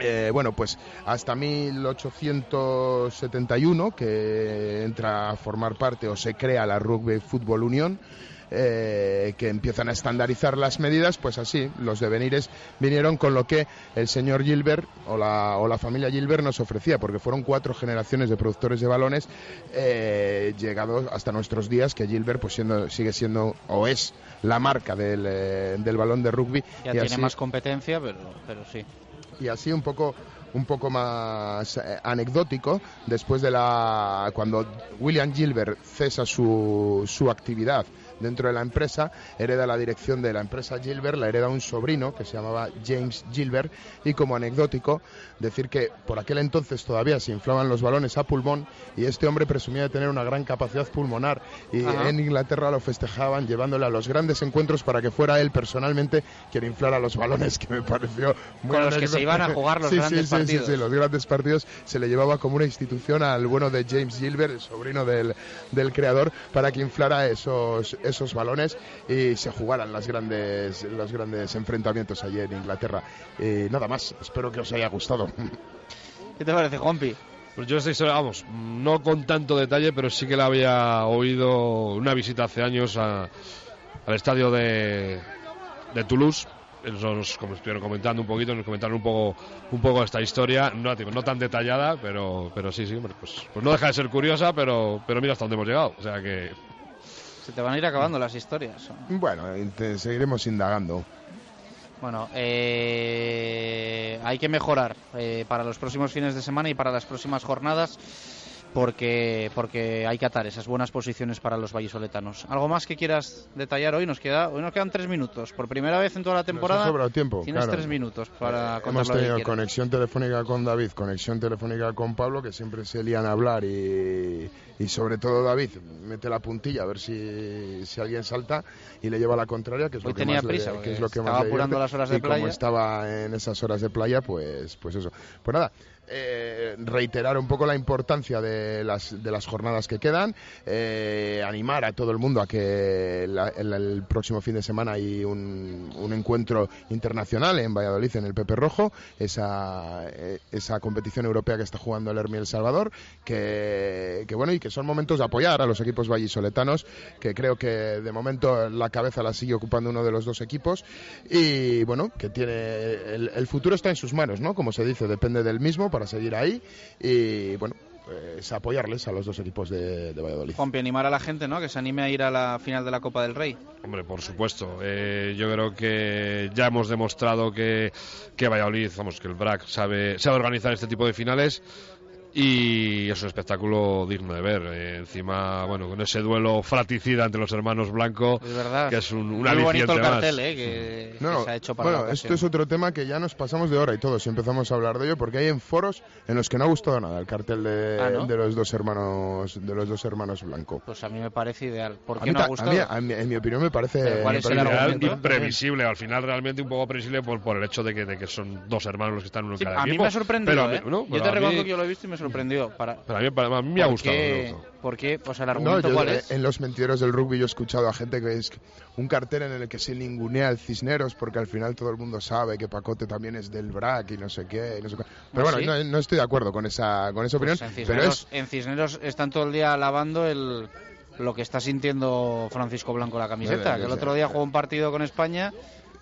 Speaker 2: Eh, bueno, pues hasta 1871 que entra a formar parte o se crea la Rugby Football Union. Eh, que empiezan a estandarizar las medidas, pues así los devenires vinieron con lo que el señor Gilbert o la, o la familia Gilbert nos ofrecía, porque fueron cuatro generaciones de productores de balones eh, llegados hasta nuestros días, que Gilbert pues siendo, sigue siendo o es la marca del, eh, del balón de rugby.
Speaker 1: Ya tiene más competencia, pero, pero sí
Speaker 2: y así un poco un poco más eh, anecdótico después de la cuando William Gilbert cesa su, su actividad dentro de la empresa, hereda la dirección de la empresa Gilbert, la hereda un sobrino que se llamaba James Gilbert y como anecdótico decir que por aquel entonces todavía se inflaban los balones a pulmón y este hombre presumía de tener una gran capacidad pulmonar y en Inglaterra lo festejaban llevándole a los grandes encuentros para que fuera él personalmente quien inflara los balones que me pareció
Speaker 1: muy con los que se iban a jugar los grandes partidos
Speaker 2: sí, los grandes partidos se le llevaba como una institución al bueno de James Gilbert el sobrino del, del creador para que inflara esos esos balones y se jugaran las grandes, los grandes enfrentamientos allí en Inglaterra. Y nada más, espero que os haya gustado.
Speaker 1: ¿Qué te parece, Juanpi?
Speaker 3: Pues yo esta historia, vamos, no con tanto detalle, pero sí que la había oído una visita hace años al estadio de, de Toulouse nos como estuvieron comentando un poquito, nos comentaron un poco, un poco esta historia, no, no tan detallada, pero, pero sí, sí, pues, pues no deja de ser curiosa, pero, pero mira hasta dónde hemos llegado. O sea que
Speaker 1: se te van a ir acabando las historias.
Speaker 2: Bueno, seguiremos indagando.
Speaker 1: Bueno, eh, hay que mejorar eh, para los próximos fines de semana y para las próximas jornadas porque, porque hay que atar esas buenas posiciones para los vallisoletanos. ¿Algo más que quieras detallar hoy? Nos, queda, hoy nos quedan tres minutos. Por primera vez en toda la temporada
Speaker 2: nos tiempo,
Speaker 1: tienes tres minutos para
Speaker 2: eh, Hemos tenido conexión telefónica con David, conexión telefónica con Pablo, que siempre se lían a hablar y, y sobre todo David mete la puntilla a ver si, si alguien salta y le lleva la contraria, que es lo que
Speaker 1: tenía
Speaker 2: más
Speaker 1: prisa,
Speaker 2: que es
Speaker 1: lo que estaba apurando las horas de
Speaker 2: y
Speaker 1: playa.
Speaker 2: como estaba en esas horas de playa, pues, pues eso. Pues nada, eh, reiterar un poco la importancia de las, de las jornadas que quedan, eh, animar a todo el mundo a que el, próximo fin de semana hay un, encuentro internacional en Valladolid, en el Pepe Rojo, esa, eh, competición europea que está jugando el Hermi El Salvador, que, bueno, y que son momentos de apoyar a los equipos vallisoletanos, que creo que de momento la cabeza la sigue ocupando uno de los dos equipos, y bueno, que tiene el, futuro está en sus manos, ¿no? Como se dice, depende del mismo seguir ahí y bueno, pues, apoyarles a los dos equipos de, de Valladolid.
Speaker 1: Juanpi, animar a la gente, ¿no? Que se anime a ir a la final de la Copa del Rey.
Speaker 3: Hombre, por supuesto. Eh, yo creo que ya hemos demostrado que, que Valladolid, vamos, que el BRAC sabe, sabe organizar este tipo de finales y es un espectáculo digno de ver. Eh, encima, bueno, con ese duelo fratricida entre los hermanos Blanco,
Speaker 1: Es verdad.
Speaker 3: que es un, un
Speaker 1: Muy
Speaker 3: aliciente
Speaker 1: bonito el
Speaker 3: más.
Speaker 1: cartel, ¿eh? Que, que
Speaker 2: No,
Speaker 1: se ha hecho para
Speaker 2: bueno, esto es otro tema que ya nos pasamos de hora y todo si empezamos a hablar de ello, porque hay en foros en los que no ha gustado nada el cartel de,
Speaker 1: Ah, ¿no?
Speaker 2: de los dos hermanos de los dos hermanos Blanco.
Speaker 1: Pues a mí me parece ideal. ¿Por qué no ha
Speaker 2: ta- a
Speaker 1: gustado?
Speaker 2: mí- a mí- en mi opinión me parece,
Speaker 1: ¿cuál
Speaker 2: me
Speaker 1: es
Speaker 2: parece
Speaker 3: imprevisible, al final realmente un poco previsible por, por el hecho de que, de que son dos hermanos los que están uno en
Speaker 1: Sí,
Speaker 3: cada
Speaker 1: a mí
Speaker 3: equipo.
Speaker 1: me ha sorprendido,
Speaker 3: Pero
Speaker 1: ¿eh?
Speaker 3: ¿no?
Speaker 1: Yo
Speaker 3: Pero
Speaker 1: te
Speaker 3: a mí-
Speaker 1: reconozco que yo lo he visto y me sorprendió. Para,
Speaker 3: pero a mí, a mí me ha
Speaker 1: ¿Por
Speaker 3: gustado.
Speaker 1: qué? ¿Por qué? Pues el
Speaker 2: No,
Speaker 1: argumento
Speaker 2: yo,
Speaker 1: cuál es.
Speaker 2: en los mentiros del rugby yo he escuchado a gente que es un cartel en el que se ningunea al Cisneros porque al final todo el mundo sabe que Pacote también es del BRAC y no sé qué. y no sé qué. Pero
Speaker 1: ¿Ah,
Speaker 2: bueno,
Speaker 1: sí?
Speaker 2: no, no estoy de acuerdo con esa, con esa
Speaker 1: Pues
Speaker 2: opinión.
Speaker 1: en,
Speaker 2: pero
Speaker 1: Cisneros,
Speaker 2: es
Speaker 1: en Cisneros están todo el día alabando el, lo que está sintiendo Francisco Blanco la camiseta. Que el otro día jugó un partido con España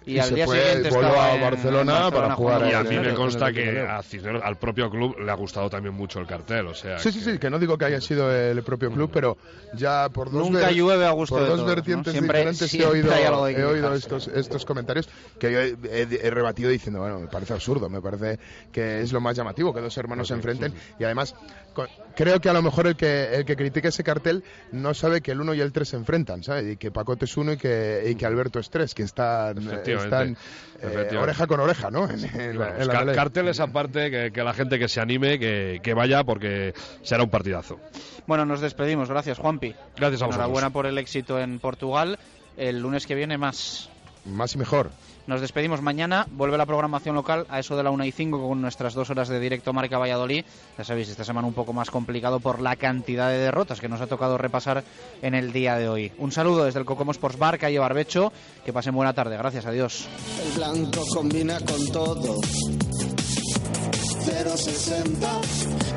Speaker 1: y,
Speaker 2: Y
Speaker 1: al
Speaker 2: se
Speaker 1: día
Speaker 2: fue,
Speaker 1: siguiente
Speaker 2: voló
Speaker 1: estaba
Speaker 2: a
Speaker 1: en-
Speaker 2: Barcelona
Speaker 1: en
Speaker 2: para jugar
Speaker 3: Y a
Speaker 1: con
Speaker 3: mí me consta que a Cisneros, al propio club le ha gustado también mucho el cartel. O sea,
Speaker 2: Sí, sí, sí, que no digo que haya sido el propio club, pero ya por dos,
Speaker 1: Nunca
Speaker 2: ver-
Speaker 1: llueve a gusto
Speaker 2: por
Speaker 1: de
Speaker 2: dos
Speaker 1: todos, ¿no?
Speaker 2: vertientes
Speaker 1: Siempre-
Speaker 2: diferentes he
Speaker 1: siempre
Speaker 2: oído,
Speaker 1: hay algo de
Speaker 2: he
Speaker 1: que
Speaker 2: oído estos, estos comentarios que yo he, he- he rebatido diciendo, bueno, me parece absurdo, me parece que es lo más llamativo que dos hermanos se enfrenten y además co- creo que a lo mejor el que, el que critique ese cartel no sabe que el uno y el tres se enfrentan, ¿sabes? Y que Pacote es uno y que, y que Alberto es tres, que están. Están eh, oreja con oreja, ¿no? En, en
Speaker 3: bueno,
Speaker 2: en la
Speaker 3: ca-
Speaker 2: pelea.
Speaker 3: carteles aparte, que, que la gente que se anime, que, que vaya, porque será un partidazo.
Speaker 1: Bueno, nos despedimos. Gracias, Juanpi.
Speaker 3: Gracias a vosotros.
Speaker 1: Enhorabuena por el éxito en Portugal. El lunes que viene más.
Speaker 2: Más y mejor.
Speaker 1: Nos despedimos mañana. Vuelve la programación local a eso de la 1 y 5 con nuestras dos horas de directo Marca Valladolid. Ya sabéis, esta semana un poco más complicado por la cantidad de derrotas que nos ha tocado repasar en el día de hoy. Un saludo desde el Cocomo Sports Bar, calle Barbecho. Que pasen buena tarde. Gracias, adiós.
Speaker 6: El blanco combina con todo. 060.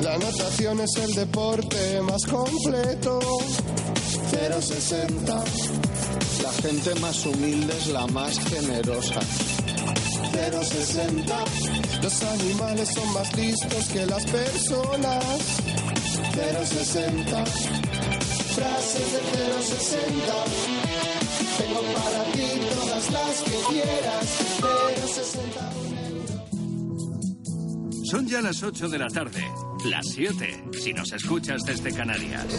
Speaker 7: La natación es el deporte más completo.
Speaker 6: 060. La gente más humilde es la más generosa. 060.
Speaker 7: Los animales son más listos que las personas.
Speaker 6: 060. Frases de 060. Tengo para ti todas las que quieras. 060.
Speaker 8: Son ya las 8 de la tarde, las 7 si nos escuchas desde Canarias.